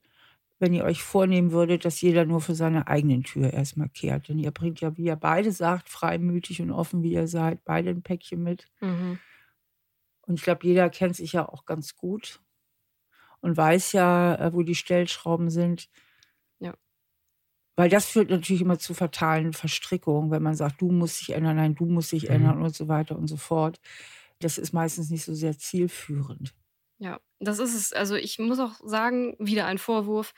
wenn ihr euch vornehmen würdet, dass jeder nur für seine eigenen Tür erstmal kehrt. Denn ihr bringt ja, wie ihr beide sagt, freimütig und offen, wie ihr seid, beide ein Päckchen mit. Mhm. Und ich glaube, jeder kennt sich ja auch ganz gut und weiß ja, äh, wo die Stellschrauben sind. Weil das führt natürlich immer zu fatalen Verstrickungen, wenn man sagt, du musst dich ändern, nein, du musst dich mhm. ändern und so weiter und so fort. Das ist meistens nicht so sehr zielführend. Ja, das ist es. Also ich muss auch sagen, wieder ein Vorwurf.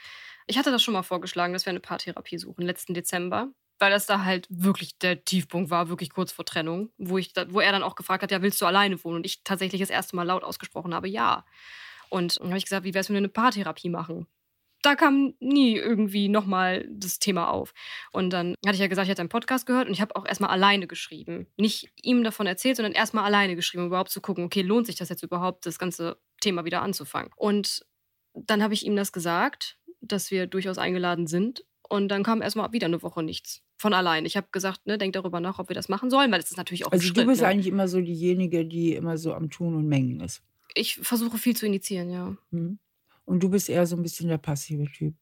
Ich hatte das schon mal vorgeschlagen, dass wir eine Paartherapie suchen, letzten Dezember, weil das da halt wirklich der Tiefpunkt war, wirklich kurz vor Trennung, wo, ich da, wo er dann auch gefragt hat, ja, willst du alleine wohnen? Und ich tatsächlich das erste Mal laut ausgesprochen habe, ja. Und dann habe ich gesagt, wie wäre es, wenn wir eine Paartherapie machen? Da kam nie irgendwie nochmal das Thema auf. Und dann hatte ich ja gesagt, ich hatte einen Podcast gehört und ich habe auch erstmal alleine geschrieben. Nicht ihm davon erzählt, sondern erstmal alleine geschrieben, um überhaupt zu gucken, okay, lohnt sich das jetzt überhaupt, das ganze Thema wieder anzufangen. Und dann habe ich ihm das gesagt, dass wir durchaus eingeladen sind. Und dann kam erstmal wieder eine Woche nichts. Von allein. Ich habe gesagt, ne, denk darüber nach, ob wir das machen sollen, weil es ist natürlich auch Also Schritt, du bist ne? eigentlich immer so diejenige, die immer so am Tun und Mengen ist. Ich versuche viel zu initiieren, ja. Mhm. Und du bist eher so ein bisschen der passive Typ.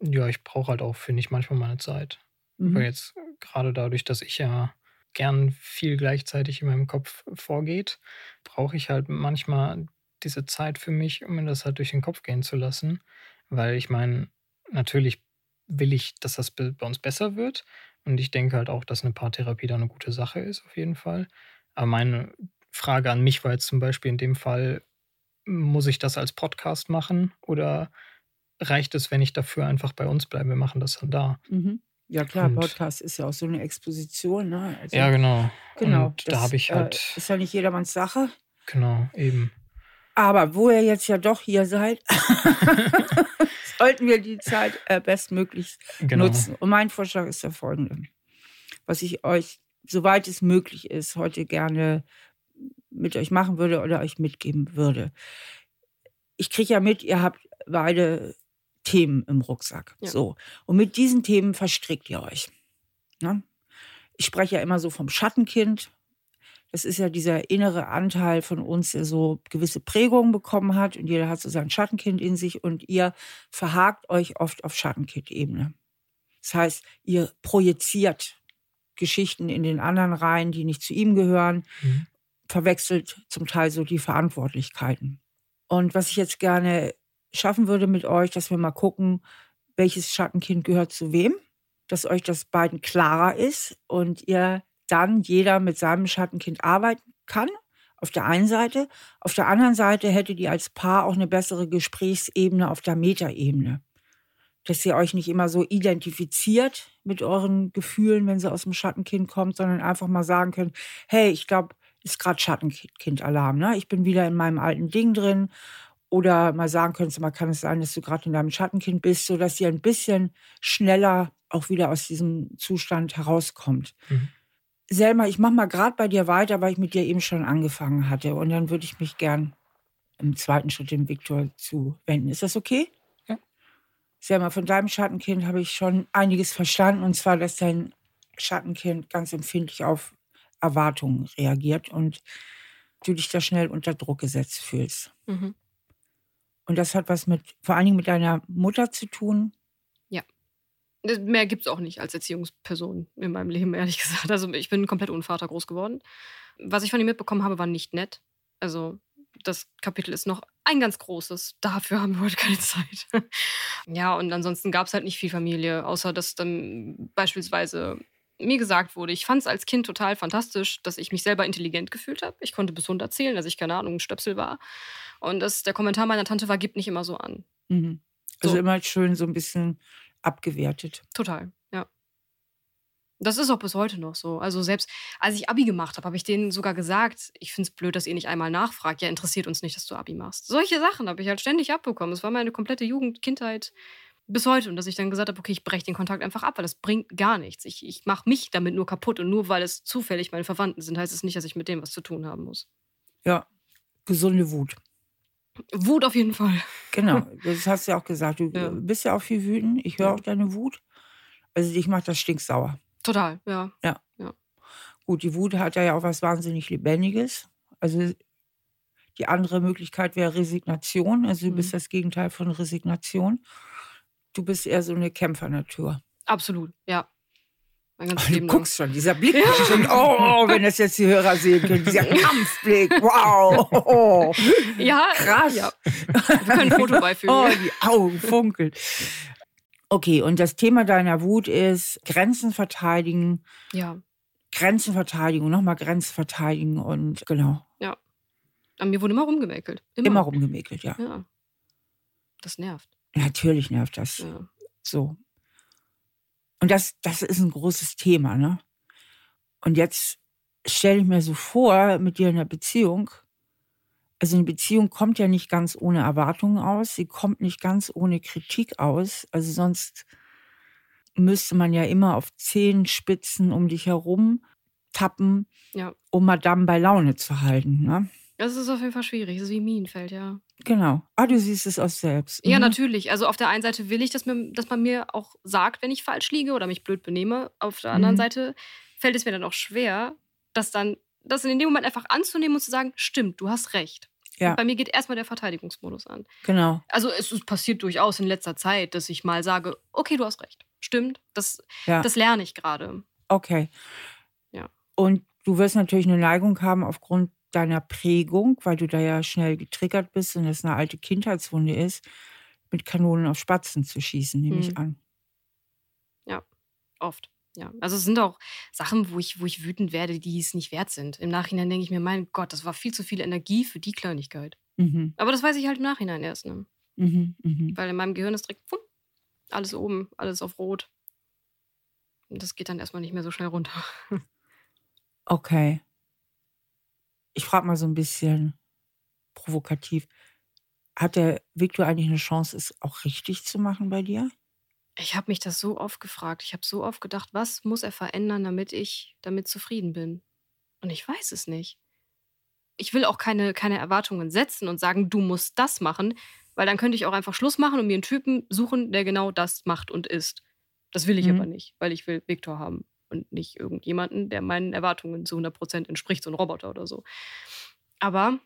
Ja, ich brauche halt auch, finde ich, manchmal meine Zeit. Mhm. Weil jetzt gerade dadurch, dass ich ja gern viel gleichzeitig in meinem Kopf vorgeht, brauche ich halt manchmal diese Zeit für mich, um mir das halt durch den Kopf gehen zu lassen. Weil ich meine, natürlich will ich, dass das bei uns besser wird. Und ich denke halt auch, dass eine Paartherapie da eine gute Sache ist, auf jeden Fall. Aber meine Frage an mich war jetzt zum Beispiel in dem Fall, muss ich das als Podcast machen oder reicht es, wenn ich dafür einfach bei uns bleibe? Wir machen das dann da. Mhm. Ja klar, und Podcast ist ja auch so eine Exposition. Ne? Also, ja, genau. Genau. Und da habe ich halt. Äh, ist ja nicht jedermanns Sache. Genau, eben. Aber wo ihr jetzt ja doch hier seid, [laughs] sollten wir die Zeit äh, bestmöglichst genau. nutzen. Und mein Vorschlag ist der folgende. Was ich euch, soweit es möglich ist, heute gerne mit euch machen würde oder euch mitgeben würde. Ich kriege ja mit, ihr habt beide Themen im Rucksack. Ja. So. Und mit diesen Themen verstrickt ihr euch. Ne? Ich spreche ja immer so vom Schattenkind. Das ist ja dieser innere Anteil von uns, der so gewisse Prägungen bekommen hat und jeder hat so sein Schattenkind in sich und ihr verhakt euch oft auf Schattenkind-Ebene. Das heißt, ihr projiziert Geschichten in den anderen rein, die nicht zu ihm gehören, mhm. Verwechselt zum Teil so die Verantwortlichkeiten. Und was ich jetzt gerne schaffen würde mit euch, dass wir mal gucken, welches Schattenkind gehört zu wem, dass euch das beiden klarer ist und ihr dann jeder mit seinem Schattenkind arbeiten kann. Auf der einen Seite. Auf der anderen Seite hättet ihr als Paar auch eine bessere Gesprächsebene auf der Metaebene. Dass ihr euch nicht immer so identifiziert mit euren Gefühlen, wenn sie aus dem Schattenkind kommt, sondern einfach mal sagen könnt, hey, ich glaube, ist gerade Schattenkind-Alarm. Ne? Ich bin wieder in meinem alten Ding drin oder mal sagen könntest, mal kann es sein, dass du gerade in deinem Schattenkind bist, sodass ihr ein bisschen schneller auch wieder aus diesem Zustand herauskommt. Mhm. Selma, ich mache mal gerade bei dir weiter, weil ich mit dir eben schon angefangen hatte. Und dann würde ich mich gern im zweiten Schritt dem Viktor zuwenden. Ist das okay? Ja. Selma, von deinem Schattenkind habe ich schon einiges verstanden. Und zwar, dass dein Schattenkind ganz empfindlich auf Erwartungen reagiert und du dich da schnell unter Druck gesetzt fühlst. Mhm. Und das hat was mit, vor allen Dingen mit deiner Mutter zu tun. Ja. Mehr gibt es auch nicht als Erziehungsperson in meinem Leben, ehrlich [laughs] gesagt. Also ich bin komplett ohne Vater groß geworden. Was ich von ihm mitbekommen habe, war nicht nett. Also das Kapitel ist noch ein ganz großes. Dafür haben wir heute keine Zeit. [laughs] ja, und ansonsten gab es halt nicht viel Familie, außer dass dann beispielsweise mir gesagt wurde, ich fand es als Kind total fantastisch, dass ich mich selber intelligent gefühlt habe. Ich konnte bis 100 zählen, dass ich, keine Ahnung, ein Stöpsel war. Und das, der Kommentar meiner Tante war, gibt nicht immer so an. Mhm. Also so. immer schön so ein bisschen abgewertet. Total, ja. Das ist auch bis heute noch so. Also selbst als ich Abi gemacht habe, habe ich denen sogar gesagt, ich finde es blöd, dass ihr nicht einmal nachfragt. Ja, interessiert uns nicht, dass du Abi machst. Solche Sachen habe ich halt ständig abbekommen. Es war meine komplette Jugend, Kindheit bis heute. Und dass ich dann gesagt habe, okay, ich breche den Kontakt einfach ab, weil das bringt gar nichts. Ich, ich mache mich damit nur kaputt. Und nur weil es zufällig meine Verwandten sind, heißt es nicht, dass ich mit dem was zu tun haben muss. Ja, gesunde Wut. Wut auf jeden Fall. Genau, [laughs] das hast du ja auch gesagt. Du ja. bist ja auch viel wütend. Ich höre ja. auch deine Wut. Also dich macht das stinksauer. Total, ja. ja. Ja. Gut, die Wut hat ja auch was wahnsinnig Lebendiges. Also die andere Möglichkeit wäre Resignation. Also du mhm. bist das Gegenteil von Resignation. Du bist eher so eine Kämpfernatur. Absolut, ja. Mein ganzes oh, du guckst schon, dieser Blick. Ja. Schon, oh, wenn das jetzt die Hörer sehen können, dieser [laughs] Kampfblick. Wow. Oh. Ja, krass. Ja. Wir können ein Foto [laughs] beifügen. Oh, die Augen funkeln. Okay, und das Thema deiner Wut ist Grenzen verteidigen. Ja. Grenzen verteidigen, nochmal Grenzen verteidigen und genau. Ja. An mir wurde immer rumgemäkelt. Immer, immer rumgemäkelt, ja. Ja. Das nervt. Natürlich nervt das. Ja. So. Und das, das ist ein großes Thema, ne? Und jetzt stelle ich mir so vor, mit dir in einer Beziehung, also eine Beziehung kommt ja nicht ganz ohne Erwartungen aus, sie kommt nicht ganz ohne Kritik aus. Also sonst müsste man ja immer auf Zehenspitzen um dich herum tappen, ja. um Madame bei Laune zu halten. Ne? Das ist auf jeden Fall schwierig. Das ist wie Minenfeld, ja. Genau. Ah, du siehst es aus selbst. Mhm. Ja, natürlich. Also auf der einen Seite will ich, dass, mir, dass man mir auch sagt, wenn ich falsch liege oder mich blöd benehme. Auf der anderen mhm. Seite fällt es mir dann auch schwer, das dann, das in dem Moment einfach anzunehmen und zu sagen, stimmt, du hast recht. Ja. bei mir geht erstmal der Verteidigungsmodus an. Genau. Also es, es, passiert durchaus in letzter Zeit, dass ich mal sage, okay, du hast recht. Stimmt. Das, ja. das lerne ich gerade. Okay. Ja. Und du wirst natürlich eine Neigung haben aufgrund deiner Prägung, weil du da ja schnell getriggert bist und das eine alte Kindheitswunde ist, mit Kanonen auf Spatzen zu schießen, nehme ich mhm. an. Ja, oft. Ja, also es sind auch Sachen, wo ich, wo ich wütend werde, die es nicht wert sind. Im Nachhinein denke ich mir, mein Gott, das war viel zu viel Energie für die Kleinigkeit. Mhm. Aber das weiß ich halt im Nachhinein erst. Ne? Mhm, mh. Weil in meinem Gehirn ist direkt pum, alles oben, alles auf Rot. Und das geht dann erstmal nicht mehr so schnell runter. [laughs] Okay ich frage mal so ein bisschen provokativ. Hat der Victor eigentlich eine Chance, es auch richtig zu machen bei dir? Ich habe mich das so oft gefragt. Ich habe so oft gedacht, was muss er verändern, damit ich damit zufrieden bin? Und ich weiß es nicht. Ich will auch keine, keine Erwartungen setzen und sagen, du musst das machen, weil dann könnte ich auch einfach Schluss machen und mir einen Typen suchen, der genau das macht und ist. Das will ich Mhm. aber nicht, weil ich will Viktor haben und nicht irgendjemanden, der meinen Erwartungen zu 100% entspricht, so ein Roboter oder so. Aber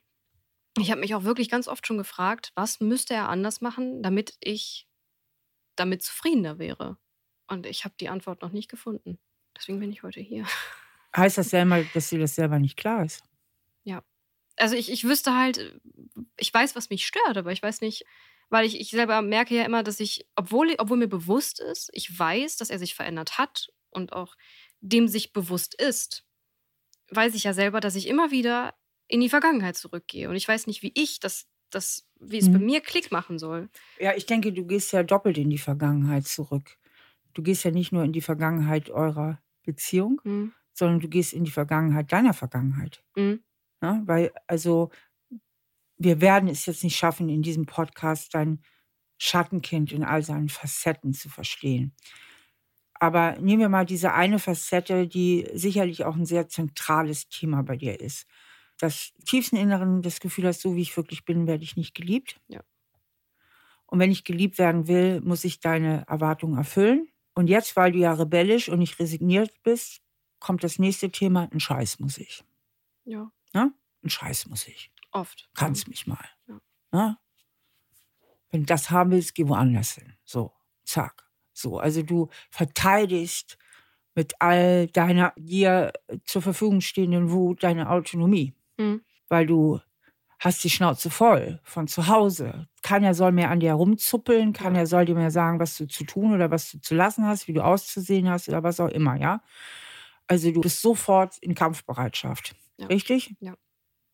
ich habe mich auch wirklich ganz oft schon gefragt, was müsste er anders machen, damit ich damit zufriedener wäre? Und ich habe die Antwort noch nicht gefunden. Deswegen bin ich heute hier. Heißt das selber, dass dir das selber nicht klar ist? Ja. Also ich, ich wüsste halt, ich weiß, was mich stört, aber ich weiß nicht, weil ich, ich selber merke ja immer, dass ich, obwohl, obwohl mir bewusst ist, ich weiß, dass er sich verändert hat und auch dem sich bewusst ist, weiß ich ja selber, dass ich immer wieder in die Vergangenheit zurückgehe. Und ich weiß nicht, wie ich das, das wie es bei Mhm. mir Klick machen soll. Ja, ich denke, du gehst ja doppelt in die Vergangenheit zurück. Du gehst ja nicht nur in die Vergangenheit eurer Beziehung, Mhm. sondern du gehst in die Vergangenheit deiner Vergangenheit. Mhm. Ne? Weil, also, wir werden es jetzt nicht schaffen, in diesem Podcast dein Schattenkind in all seinen Facetten zu verstehen. Aber nehmen wir mal diese eine Facette, die sicherlich auch ein sehr zentrales Thema bei dir ist. Das tiefsten Inneren das Gefühl hast, so wie ich wirklich bin, werde ich nicht geliebt. Ja. Und wenn ich geliebt werden will, muss ich deine Erwartungen erfüllen. Und jetzt, weil du ja rebellisch und nicht resigniert bist, kommt das nächste Thema, ein Scheiß muss ich. Ja, Ne? Ein Scheiß muss ich. oft. Kannst mich mal. Ja. Ne? Wenn du das haben willst, geh woanders hin. So, zack. So, also du verteidigst mit all deiner dir zur Verfügung stehenden Wut deine Autonomie, Mhm. weil du hast die Schnauze voll von zu Hause. Keiner soll mehr an dir rumzuppeln, keiner soll dir mehr sagen, was du zu tun oder was du zu lassen hast, wie du auszusehen hast oder was auch immer, ja? Also du bist sofort in Kampfbereitschaft. Ja. Richtig? Ja.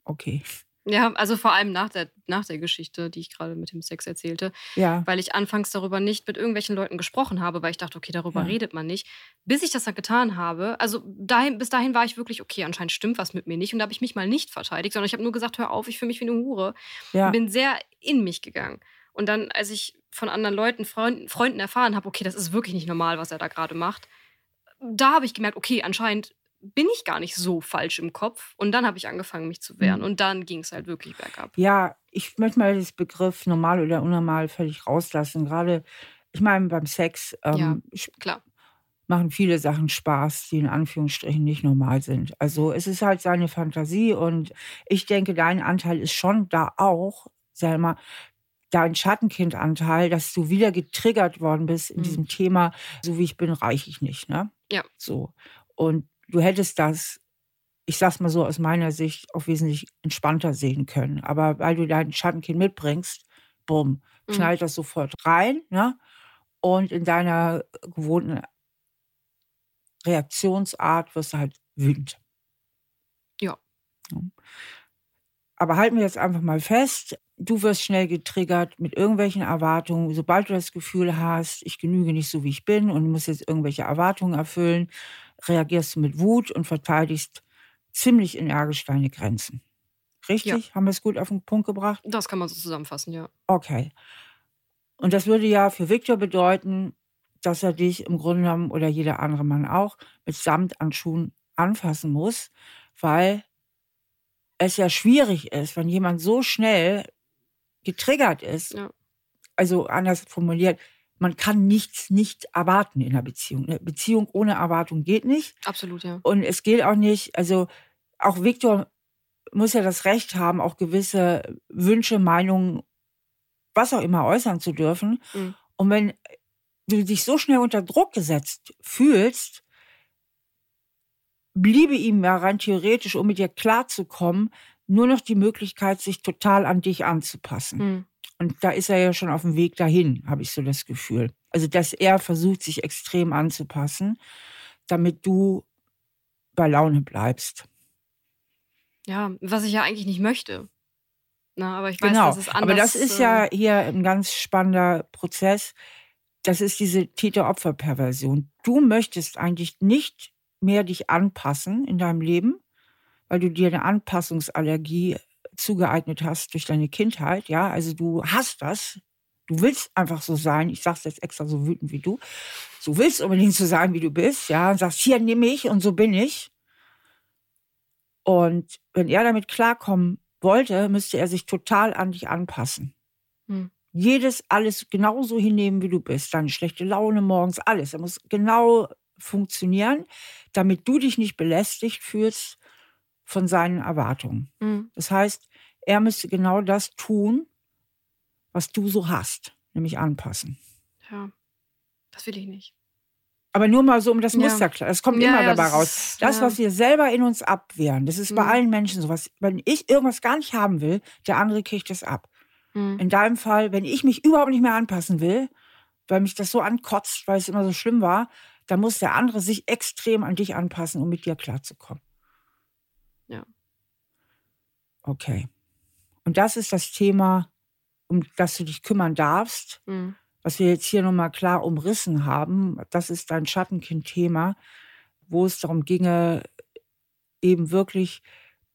Okay. Ja, also vor allem nach der, nach der Geschichte, die ich gerade mit dem Sex erzählte, Ja. weil ich anfangs darüber nicht mit irgendwelchen Leuten gesprochen habe, weil ich dachte, okay, darüber Ja. redet man nicht. Bis ich das dann getan habe, also dahin, bis dahin war ich wirklich, okay, anscheinend stimmt was mit mir nicht. Und da habe ich mich mal nicht verteidigt, sondern ich habe nur gesagt, hör auf, ich fühle mich wie eine Hure. Ja. Bin sehr in mich gegangen. Und dann, als ich von anderen Leuten, Freunden, Freunden erfahren habe, okay, das ist wirklich nicht normal, was er da gerade macht, da habe ich gemerkt, okay, anscheinend bin ich gar nicht so falsch im Kopf. Und dann habe ich angefangen, mich zu wehren. Mhm. Und dann ging es halt wirklich bergab. Ja, ich möchte mal das Begriff normal oder unnormal völlig rauslassen. Gerade, ich meine, beim Sex ähm, Klar. machen viele Sachen Spaß, die in Anführungsstrichen nicht normal sind. Also es ist halt seine Fantasie und ich denke, dein Anteil ist schon da auch, Selma, dein Schattenkindanteil, dass du wieder getriggert worden bist in Mhm. diesem Thema, so wie ich bin, reiche ich nicht, ne? Ja. So. Und du hättest das, ich sag's mal so aus meiner Sicht, auch wesentlich entspannter sehen können. Aber weil du dein Schattenkind mitbringst, bumm, Mhm. knallt das sofort rein, ne? Und in deiner gewohnten Reaktionsart wirst du halt wütend. Ja. Aber halten wir jetzt einfach mal fest, du wirst schnell getriggert mit irgendwelchen Erwartungen. Sobald du das Gefühl hast, ich genüge nicht so, wie ich bin und muss jetzt irgendwelche Erwartungen erfüllen, reagierst du mit Wut und verteidigst ziemlich energisch deine Grenzen. Richtig? Haben wir es gut auf den Punkt gebracht? Das kann man so zusammenfassen, ja. Okay. Und das würde ja für Viktor bedeuten, dass er dich im Grunde genommen oder jeder andere Mann auch mit Samtanschuhen anfassen muss, weil es ja schwierig ist, wenn jemand so schnell getriggert ist. Ja. Also anders formuliert, man kann nichts nicht erwarten in einer Beziehung. Eine Beziehung ohne Erwartung geht nicht. Absolut, ja. Und es geht auch nicht, also auch Viktor muss ja das Recht haben, auch gewisse Wünsche, Meinungen, was auch immer äußern zu dürfen. Mhm. Und wenn du dich so schnell unter Druck gesetzt fühlst, bliebe ihm ja rein theoretisch, um mit dir klarzukommen, nur noch die Möglichkeit, sich total an dich anzupassen. Mhm. Und da ist er ja schon auf dem Weg dahin, habe ich so das Gefühl. Also, dass er versucht, sich extrem anzupassen, damit du bei Laune bleibst. Ja, was ich ja eigentlich nicht möchte. Na, aber ich weiß, Genau. dass es anders Aber das ist ja hier ein ganz spannender Prozess. Das ist diese Täter-Opfer-Perversion. Du möchtest eigentlich nicht mehr dich anpassen in deinem Leben, weil du dir eine Anpassungsallergie zugeeignet hast durch deine Kindheit, ja, also du hast das, du willst einfach so sein, ich sag's jetzt extra so wütend wie du, du willst unbedingt so sein, wie du bist, ja, und sagst, hier nehme ich und so bin ich. Und wenn er damit klarkommen wollte, müsste er sich total an dich anpassen. Hm. Jedes, alles genauso hinnehmen, wie du bist. Deine schlechte Laune morgens, alles. Er muss genau funktionieren, damit du dich nicht belästigt fühlst von seinen Erwartungen. Mhm. Das heißt, er müsste genau das tun, was du so hast, nämlich anpassen. Ja, das will ich nicht. Aber nur mal so um das Muster klar. Es kommt ja, immer ja, dabei raus. Das, ja. was wir selber in uns abwehren, das ist mhm. bei allen Menschen so. Was, wenn ich irgendwas gar nicht haben will, der andere kriegt es ab. Mhm. In deinem Fall, wenn ich mich überhaupt nicht mehr anpassen will, weil mich das so ankotzt, weil es immer so schlimm war, dann muss der andere sich extrem an dich anpassen, um mit dir klarzukommen. Ja. Okay. Und das ist das Thema, um das du dich kümmern darfst. Mhm was wir jetzt hier nochmal klar umrissen haben, das ist dein Schattenkind-Thema, wo es darum ginge, eben wirklich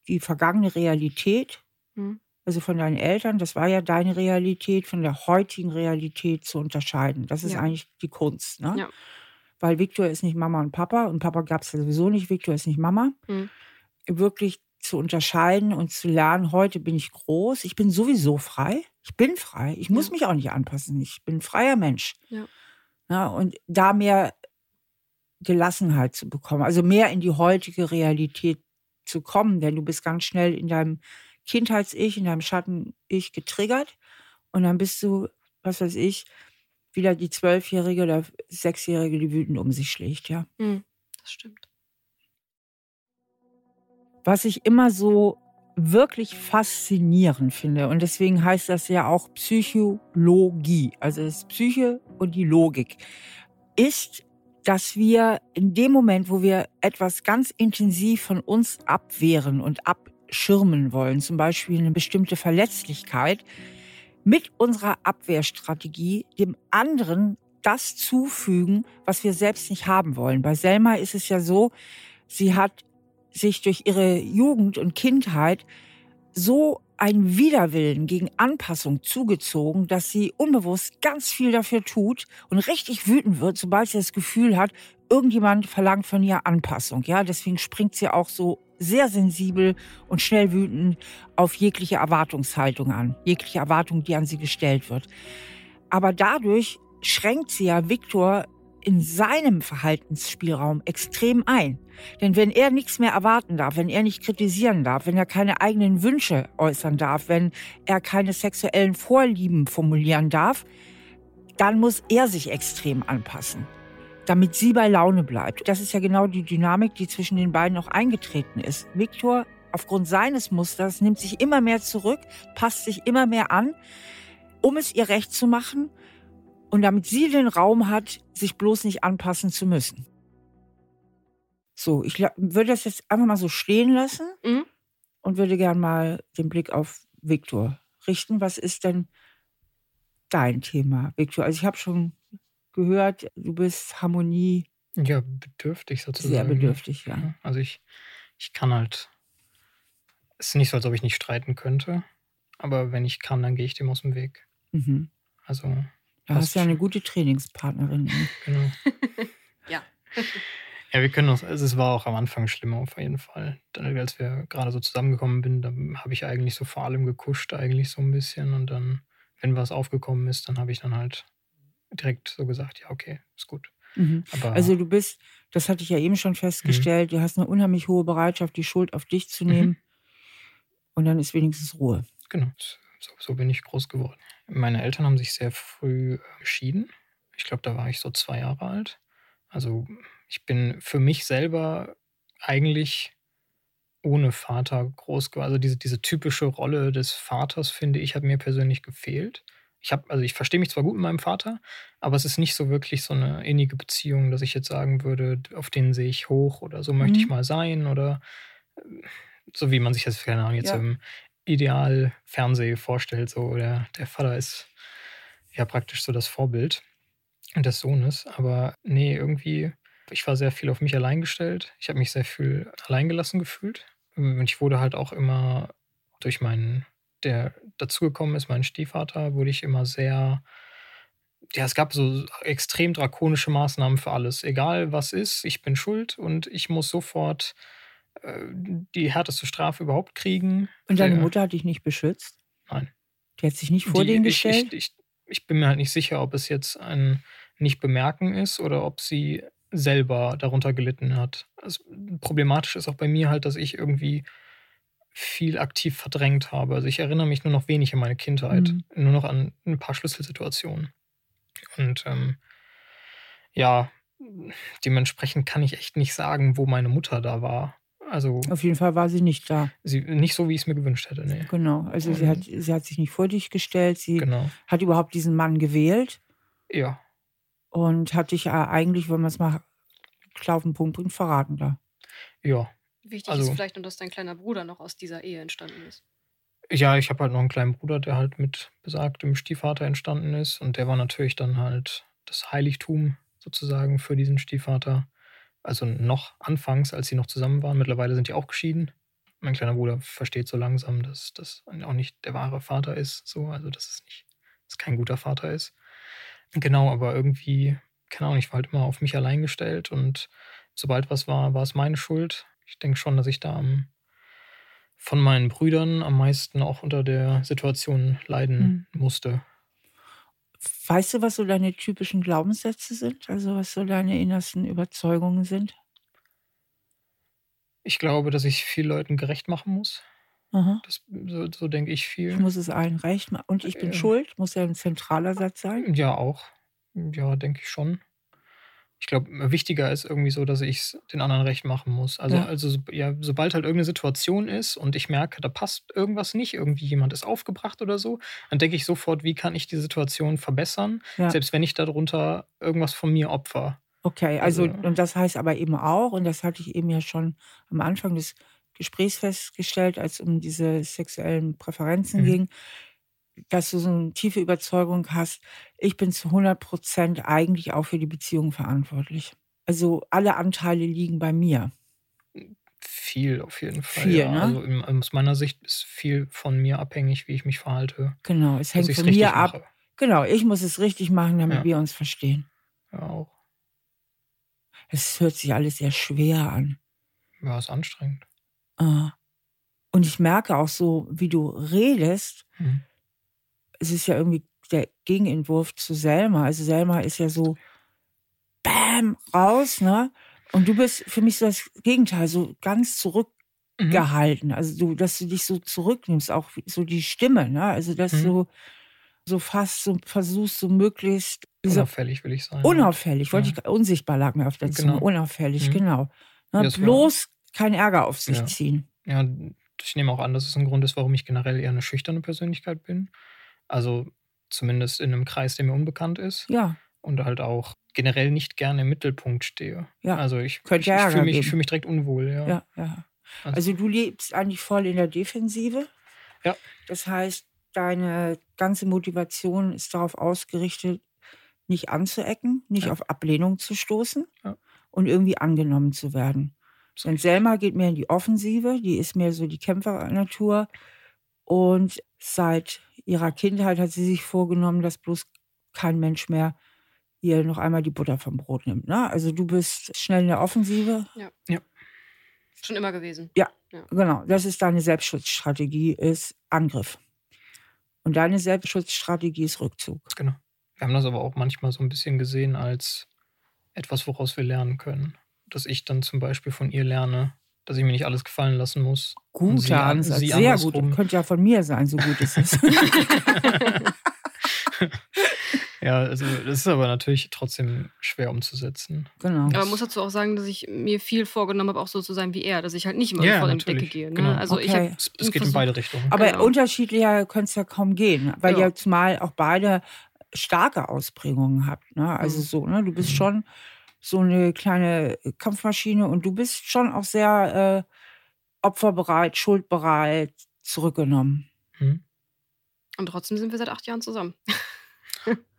die vergangene Realität, mhm. also von deinen Eltern, das war ja deine Realität, von der heutigen Realität zu unterscheiden. Das ist ja. eigentlich die Kunst. Ne? Ja. Weil Viktor ist nicht Mama und Papa und Papa gab es ja sowieso nicht, Viktor ist nicht Mama. Mhm. Wirklich zu unterscheiden und zu lernen, heute bin ich groß, ich bin sowieso frei, ich bin frei, ich muss mich auch nicht anpassen, ich bin ein freier Mensch. Ja. ja. und da mehr Gelassenheit zu bekommen, also mehr in die heutige Realität zu kommen, denn du bist ganz schnell in deinem Kindheits-Ich, in deinem Schatten-Ich getriggert und dann bist du, was weiß ich, wieder die Zwölfjährige oder Sechsjährige, die wütend um sich schlägt, ja. Mhm, das stimmt was ich immer so wirklich faszinierend finde, und deswegen heißt das ja auch Psychologie, also das Psyche und die Logik, ist, dass wir in dem Moment, wo wir etwas ganz intensiv von uns abwehren und abschirmen wollen, zum Beispiel eine bestimmte Verletzlichkeit, mit unserer Abwehrstrategie dem anderen das zufügen, was wir selbst nicht haben wollen. Bei Selma ist es ja so, sie hat sich durch ihre Jugend und Kindheit so ein Widerwillen gegen Anpassung zugezogen, dass sie unbewusst ganz viel dafür tut und richtig wütend wird, sobald sie das Gefühl hat, irgendjemand verlangt von ihr Anpassung. Ja, deswegen springt sie auch so sehr sensibel und schnell wütend auf jegliche Erwartungshaltung an, jegliche Erwartung, die an sie gestellt wird. Aber dadurch schränkt sie ja Viktor in seinem Verhaltensspielraum extrem ein. Denn wenn er nichts mehr erwarten darf, wenn er nicht kritisieren darf, wenn er keine eigenen Wünsche äußern darf, wenn er keine sexuellen Vorlieben formulieren darf, dann muss er sich extrem anpassen, damit sie bei Laune bleibt. Das ist ja genau die Dynamik, die zwischen den beiden auch eingetreten ist. Viktor, aufgrund seines Musters, nimmt sich immer mehr zurück, passt sich immer mehr an, um es ihr recht zu machen und damit sie den Raum hat, sich bloß nicht anpassen zu müssen. So, ich würde das jetzt einfach mal so stehen lassen mhm. und würde gern mal den Blick auf Viktor richten. Was ist denn dein Thema, Viktor? Also ich habe schon gehört, du bist Harmonie. Ja, bedürftig sozusagen. Sehr bedürftig, ja. Also ich, ich kann halt. Es ist nicht so, als ob ich nicht streiten könnte. Aber wenn ich kann, dann gehe ich dem aus dem Weg. Mhm. Also Du hast ja eine gute Trainingspartnerin. Genau. [laughs] ja. [laughs] Ja, wir können uns, also es war auch am Anfang schlimmer auf jeden Fall. Dann, als wir gerade so zusammengekommen sind, da habe ich eigentlich so vor allem gekuscht, eigentlich so ein bisschen. Und dann, wenn was aufgekommen ist, dann habe ich dann halt direkt so gesagt, ja, okay, ist gut. Mhm. also du bist, das hatte ich ja eben schon festgestellt, mhm. du hast eine unheimlich hohe Bereitschaft, die Schuld auf dich zu nehmen. Mhm. Und dann ist wenigstens Ruhe. Genau, so, so bin ich groß geworden. Meine Eltern haben sich sehr früh geschieden. Ich glaube, da war ich so zwei Jahre alt. Also ich bin für mich selber eigentlich ohne Vater groß geworden. Also diese, diese typische Rolle des Vaters, finde ich, hat mir persönlich gefehlt. Ich habe, also ich verstehe mich zwar gut mit meinem Vater, aber es ist nicht so wirklich so eine innige Beziehung, dass ich jetzt sagen würde, auf den sehe ich hoch oder so möchte ich mhm. mal sein oder äh, so wie man sich das, keine Ahnung, jetzt ja. im, Ideal-Fernseh vorstellt. So, der, der Vater ist ja praktisch so das Vorbild des Sohnes. Aber nee, irgendwie, ich war sehr viel auf mich allein gestellt. Ich habe mich sehr viel alleingelassen gefühlt. Und ich wurde halt auch immer durch meinen, der dazugekommen ist, meinen Stiefvater, wurde ich immer sehr, ja, es gab so extrem drakonische Maßnahmen für alles. Egal was ist, ich bin schuld und ich muss sofort die härteste Strafe überhaupt kriegen. Und deine Mutter hat dich nicht beschützt? Nein. Die hat sich nicht vor Die- den ich, gestellt? ich, ich, ich bin mir halt nicht sicher, ob es jetzt ein Nicht-Bemerken ist oder ob sie selber darunter gelitten hat. Also, problematisch ist auch bei mir halt, dass ich irgendwie viel aktiv verdrängt habe. Also ich erinnere mich nur noch wenig an meine Kindheit, Mhm. nur noch an ein paar Schlüsselsituationen. Und ähm, ja, dementsprechend kann ich echt nicht sagen, wo meine Mutter da war. Also Auf jeden Fall war sie nicht da. sie, nicht so, wie ich es mir gewünscht hätte. Nee. Genau. Also sie hat, sie hat sich nicht vor dich gestellt. Sie Genau. hat überhaupt diesen Mann gewählt Ja. und hat dich ja eigentlich, wenn man es mal klar auf den Punkt bringt, verraten da. Ja. Wichtig Also- ist vielleicht nur, dass dein kleiner Bruder noch aus dieser Ehe entstanden ist. Ja, ich habe halt noch einen kleinen Bruder, der halt mit besagtem Stiefvater entstanden ist. Und der war natürlich dann halt das Heiligtum sozusagen für diesen Stiefvater. Also noch anfangs, als sie noch zusammen waren. Mittlerweile sind die auch geschieden. Mein kleiner Bruder versteht so langsam, dass das auch nicht der wahre Vater ist. So, also dass es nicht, dass kein guter Vater ist. Genau, aber irgendwie, keine Ahnung, ich war halt immer auf mich allein gestellt und sobald was war, war es meine Schuld. Ich denke schon, dass ich da am von meinen Brüdern am meisten auch unter der Situation leiden musste. Weißt du, was so deine typischen Glaubenssätze sind? Also was so deine innersten Überzeugungen sind? Ich glaube, dass ich viel Leuten gerecht machen muss. Das, so, so denke ich Ich viel. muss es allen recht machen. Und ich bin Ja. schuld, muss ja ein zentraler Satz sein. Ja, auch. Ja, denke ich schon. Ich glaube, wichtiger ist irgendwie so, dass ich es den anderen recht machen muss. Also, Ja. also so- ja, sobald halt irgendeine Situation ist und ich merke, da passt irgendwas nicht, irgendwie jemand ist aufgebracht oder so, dann denke ich sofort, wie kann ich die Situation verbessern, Ja. selbst wenn ich darunter irgendwas von mir opfer. Okay, also, Also- und das heißt aber eben auch, und das hatte ich eben ja schon am Anfang des Gesprächs festgestellt, als es um diese sexuellen Präferenzen Mhm. ging, dass du so eine tiefe Überzeugung hast, ich bin zu 100 Prozent eigentlich auch für die Beziehung verantwortlich. Also alle Anteile liegen bei mir. Viel auf jeden Fall. Viel, ja. ne? Also im, aus meiner Sicht ist viel von mir abhängig, wie ich mich verhalte. Genau, es hängt es von mir ab. mache. Genau, ich muss es richtig machen, damit Ja. wir uns verstehen. Ja, auch. Es hört sich alles sehr schwer an. Ja, ist anstrengend. Ah. Und ich merke auch so, wie du redest, Mhm. es ist ja irgendwie der Gegenentwurf zu Selma. Also Selma ist ja so Bam raus, ne? Und du bist für mich so das Gegenteil, so ganz zurückgehalten. Mhm. Also du, dass du dich so zurücknimmst, auch so die Stimme, ne? Also dass Mhm. du so fast so versuchst, so möglichst Unauffällig will ich sein. unauffällig, wollte Ja. ich unsichtbar lag mir auf der Zunge, Genau. unauffällig, Mhm. genau. Ne? War- Bloß keinen Ärger auf sich Ja. ziehen. Ja, ich nehme auch an, dass es ein Grund ist, warum ich generell eher eine schüchterne Persönlichkeit bin. Also zumindest in einem Kreis, der mir unbekannt ist. Ja, Und halt auch generell nicht gerne im Mittelpunkt stehe. Ja. Also ich, Könnte ich, ich fühle mich, fühl mich direkt unwohl, ja. ja, ja. Also- Also du lebst eigentlich voll in der Defensive. Ja. Das heißt, deine ganze Motivation ist darauf ausgerichtet, nicht anzuecken, nicht Ja. auf Ablehnung zu stoßen Ja. und irgendwie angenommen zu werden. Und Selma geht mehr in die Offensive, die ist mehr so die Kämpfernatur. Und seit ihrer Kindheit hat sie sich vorgenommen, dass bloß kein Mensch mehr ihr noch einmal die Butter vom Brot nimmt. Ne? Also du bist schnell in der Offensive, Schon immer gewesen. Genau, das ist deine Selbstschutzstrategie, ist Angriff. Und deine Selbstschutzstrategie ist Rückzug. Genau. Wir haben das aber auch manchmal so ein bisschen gesehen als etwas, woraus wir lernen können. Dass ich dann zum Beispiel von ihr lerne, dass ich mir nicht alles gefallen lassen muss. Guter an- Ansatz, sie sehr gut. andersrum. Könnte ja von mir sein, so gut ist es. [laughs] Ja, also das ist aber natürlich trotzdem schwer umzusetzen. genau. Aber man muss dazu auch sagen, dass ich mir viel vorgenommen habe, auch so zu sein wie er, dass ich halt nicht immer Ja, voll in die natürlich. Decke gehe. Ne? Genau. Also ich Okay. habe Es, es geht in beide Richtungen. Aber genau. unterschiedlicher könnte es ja kaum gehen, weil Ja. ihr zumal auch beide starke Ausprägungen habt. Ne? Also Mhm. so, ne? du bist Mhm. schon so eine kleine Kampfmaschine und du bist schon auch sehr äh, opferbereit, schuldbereit, zurückgenommen. Hm? Und trotzdem sind wir seit acht Jahren zusammen. [laughs]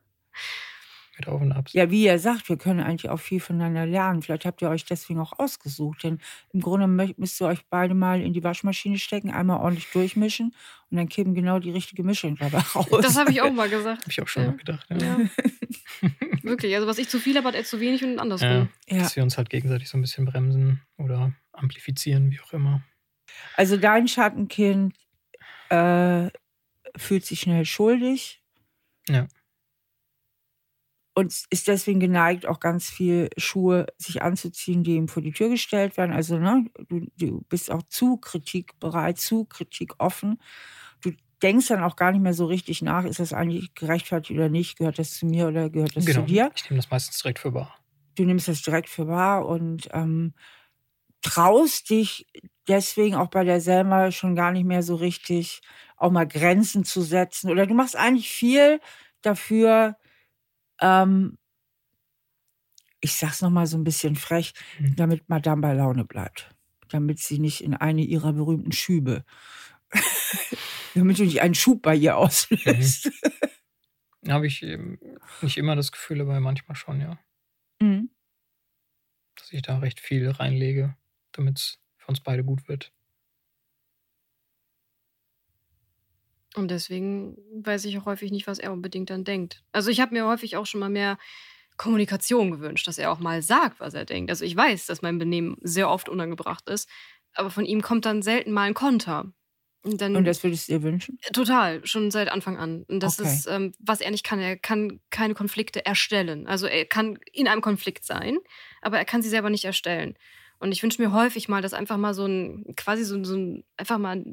mit Auf und Abs. Ja, wie ihr sagt, wir können eigentlich auch viel voneinander lernen. Vielleicht habt ihr euch deswegen auch ausgesucht. Denn im Grunde müsst ihr euch beide mal in die Waschmaschine stecken, einmal ordentlich durchmischen und dann kämen genau die richtige Mischung dabei [laughs] raus. Das habe ich auch mal gesagt. Habe ich auch schon Ja. mal gedacht. Ja. Ja. [laughs] Wirklich. Also was ich zu viel habe, hat er zu wenig und andersrum. Ja, Ja. Dass wir uns halt gegenseitig so ein bisschen bremsen oder amplifizieren, wie auch immer. Also dein Schattenkind äh, fühlt sich schnell schuldig. Ja. Und ist deswegen geneigt, auch ganz viel Schuhe sich anzuziehen, die ihm vor die Tür gestellt werden. Also, ne, du, du bist auch zu kritikbereit, zu kritikoffen. Du denkst dann auch gar nicht mehr so richtig nach, ist das eigentlich gerechtfertigt oder nicht? Gehört das zu mir oder gehört das genau. zu dir? Ich nehme das meistens direkt für wahr. du nimmst das direkt für wahr und ähm, traust dich deswegen auch bei der Selma schon gar nicht mehr so richtig auch mal Grenzen zu setzen. Oder du machst eigentlich viel dafür, ähm, ich sag's noch mal so ein bisschen frech, Mhm. damit Madame bei Laune bleibt. Damit sie nicht in eine ihrer berühmten Schübe, [laughs] damit du nicht einen Schub bei ihr auslöst. Habe ich ähm, nicht immer das Gefühl, aber manchmal schon, ja. Mhm. Dass ich da recht viel reinlege, damit es für uns beide gut wird. Und deswegen weiß ich auch häufig nicht, was er unbedingt dann denkt. Also ich habe mir häufig auch schon mal mehr Kommunikation gewünscht, dass er auch mal sagt, was er denkt. Also ich weiß, dass mein Benehmen sehr oft unangebracht ist, aber von ihm kommt dann selten mal ein Konter. Und dann Und das würdest du dir wünschen? total, schon seit Anfang an. Und das Okay. ist, ähm, was er nicht kann. Er kann keine Konflikte erstellen. Also er kann in einem Konflikt sein, aber er kann sie selber nicht erstellen. Und ich wünsche mir häufig mal, dass einfach mal so ein, quasi so, ein- so ein, einfach mal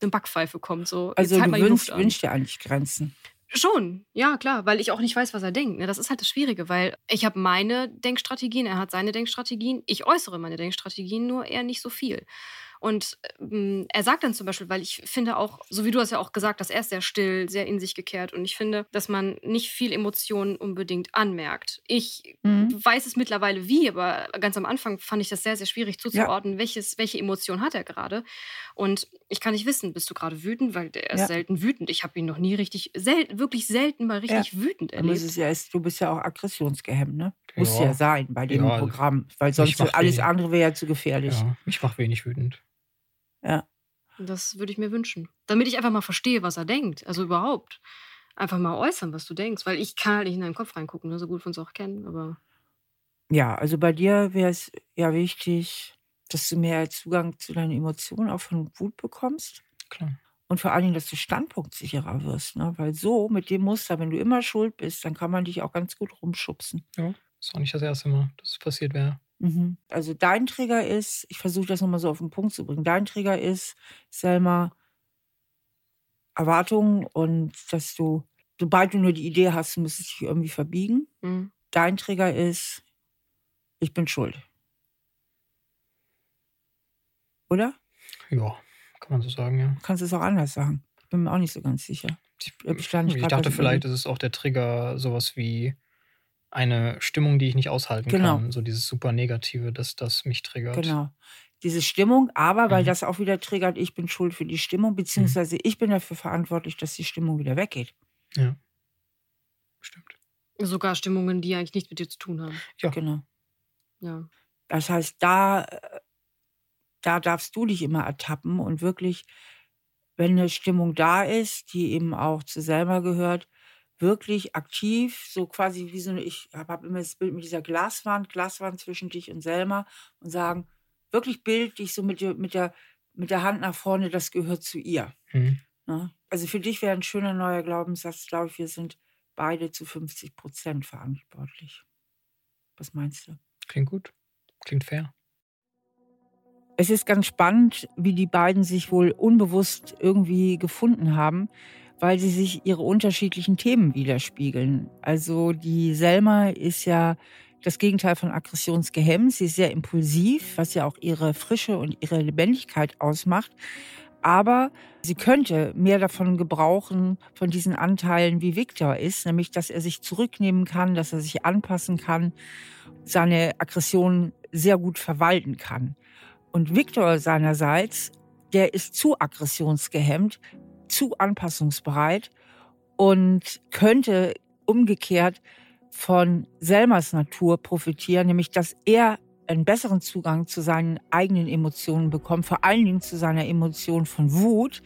eine Backpfeife kommt. So, Also halt du wünschst, wünschst dir eigentlich Grenzen. Schon, ja, klar, weil ich auch nicht weiß, was er denkt. Ne? Das ist halt das Schwierige, weil ich habe meine Denkstrategien, er hat seine Denkstrategien, ich äußere meine Denkstrategien, nur er nicht so viel. Und ähm, er sagt dann zum Beispiel, weil ich finde auch, so wie du hast ja auch gesagt, dass er ist sehr still, sehr in sich gekehrt. Und ich finde, dass man nicht viel Emotionen unbedingt anmerkt. Ich Mhm. weiß es mittlerweile wie, aber ganz am Anfang fand ich das sehr, sehr schwierig zuzuordnen, welches, welche Emotion hat er gerade. Und ich kann nicht wissen, bist du gerade wütend, weil der ist Ja. selten wütend. Ich habe ihn noch nie richtig, sel wirklich selten mal richtig wütend Dann muss erlebt. es ja, ist- du bist ja auch aggressionsgehemmt, ne? Muss Ja. ja sein bei dem Ja, Programm, weil sonst alles andere wäre ja zu gefährlich. Ja, mich macht wenig wütend. Das würde ich mir wünschen. Damit ich einfach mal verstehe, was er denkt. Also überhaupt. Einfach mal äußern, was du denkst. Weil ich kann halt nicht in deinen Kopf reingucken, ne? so gut wir uns auch kennen. Aber Ja, also bei dir wäre es ja wichtig, dass du mehr Zugang zu deinen Emotionen auch von Wut bekommst. Klar. Und vor allen Dingen, dass du standpunktsicherer wirst. Ne? Weil so, mit dem Muster, wenn du immer schuld bist, dann kann man dich auch ganz gut rumschubsen. Ist auch nicht das erste Mal, dass es passiert wäre. Mhm. Also dein Trigger ist, ich versuche das nochmal so auf den Punkt zu bringen, dein Trigger ist, Selma, Erwartungen und dass du, sobald du nur die Idee hast, du müsstest dich irgendwie verbiegen. hm. Dein Trigger ist, ich bin schuld. Oder? Ja, kann man so sagen, ja. Du kannst es auch anders sagen. Ich bin mir auch nicht so ganz sicher. Ich, ich ich dachte, vielleicht ist es auch der Trigger sowas wie eine Stimmung, die ich nicht aushalten Genau. kann. So dieses super Negative, dass das mich triggert. Genau. Diese Stimmung, aber weil Mhm. das auch wieder triggert, ich bin schuld für die Stimmung, beziehungsweise ich bin dafür verantwortlich, dass die Stimmung wieder weggeht. Ja. Stimmt. sogar Stimmungen, die eigentlich nichts mit dir zu tun haben. Ja. Genau. Ja. Das heißt, da, äh, da darfst du dich immer ertappen und wirklich, wenn eine Stimmung da ist, die eben auch zu selber gehört, wirklich aktiv, so quasi wie so eine, ich habe hab immer das Bild mit dieser Glaswand, Glaswand zwischen dich und Selma und sagen, wirklich bildlich so mit, der- mit, der, mit der Hand nach vorne, das gehört zu ihr. Mhm. Ne? Also für dich wäre ein schöner neuer Glaubenssatz, glaube ich, wir sind beide zu 50 Prozent verantwortlich. Was meinst du? Klingt gut. Klingt fair. Es ist ganz spannend, wie die beiden sich wohl unbewusst irgendwie gefunden haben, weil sie sich ihre unterschiedlichen Themen widerspiegeln. Also die Selma ist ja das Gegenteil von aggressionsgehemmt. Sie ist sehr impulsiv, was ja auch ihre Frische und ihre Lebendigkeit ausmacht. Aber sie könnte mehr davon gebrauchen, von diesen Anteilen, wie Viktor ist, nämlich dass er sich zurücknehmen kann, dass er sich anpassen kann, seine Aggression sehr gut verwalten kann. Und Viktor seinerseits, der ist zu aggressionsgehemmt, zu anpassungsbereit und könnte umgekehrt von Selmas Natur profitieren, nämlich dass er einen besseren Zugang zu seinen eigenen Emotionen bekommt, vor allen Dingen zu seiner Emotion von Wut,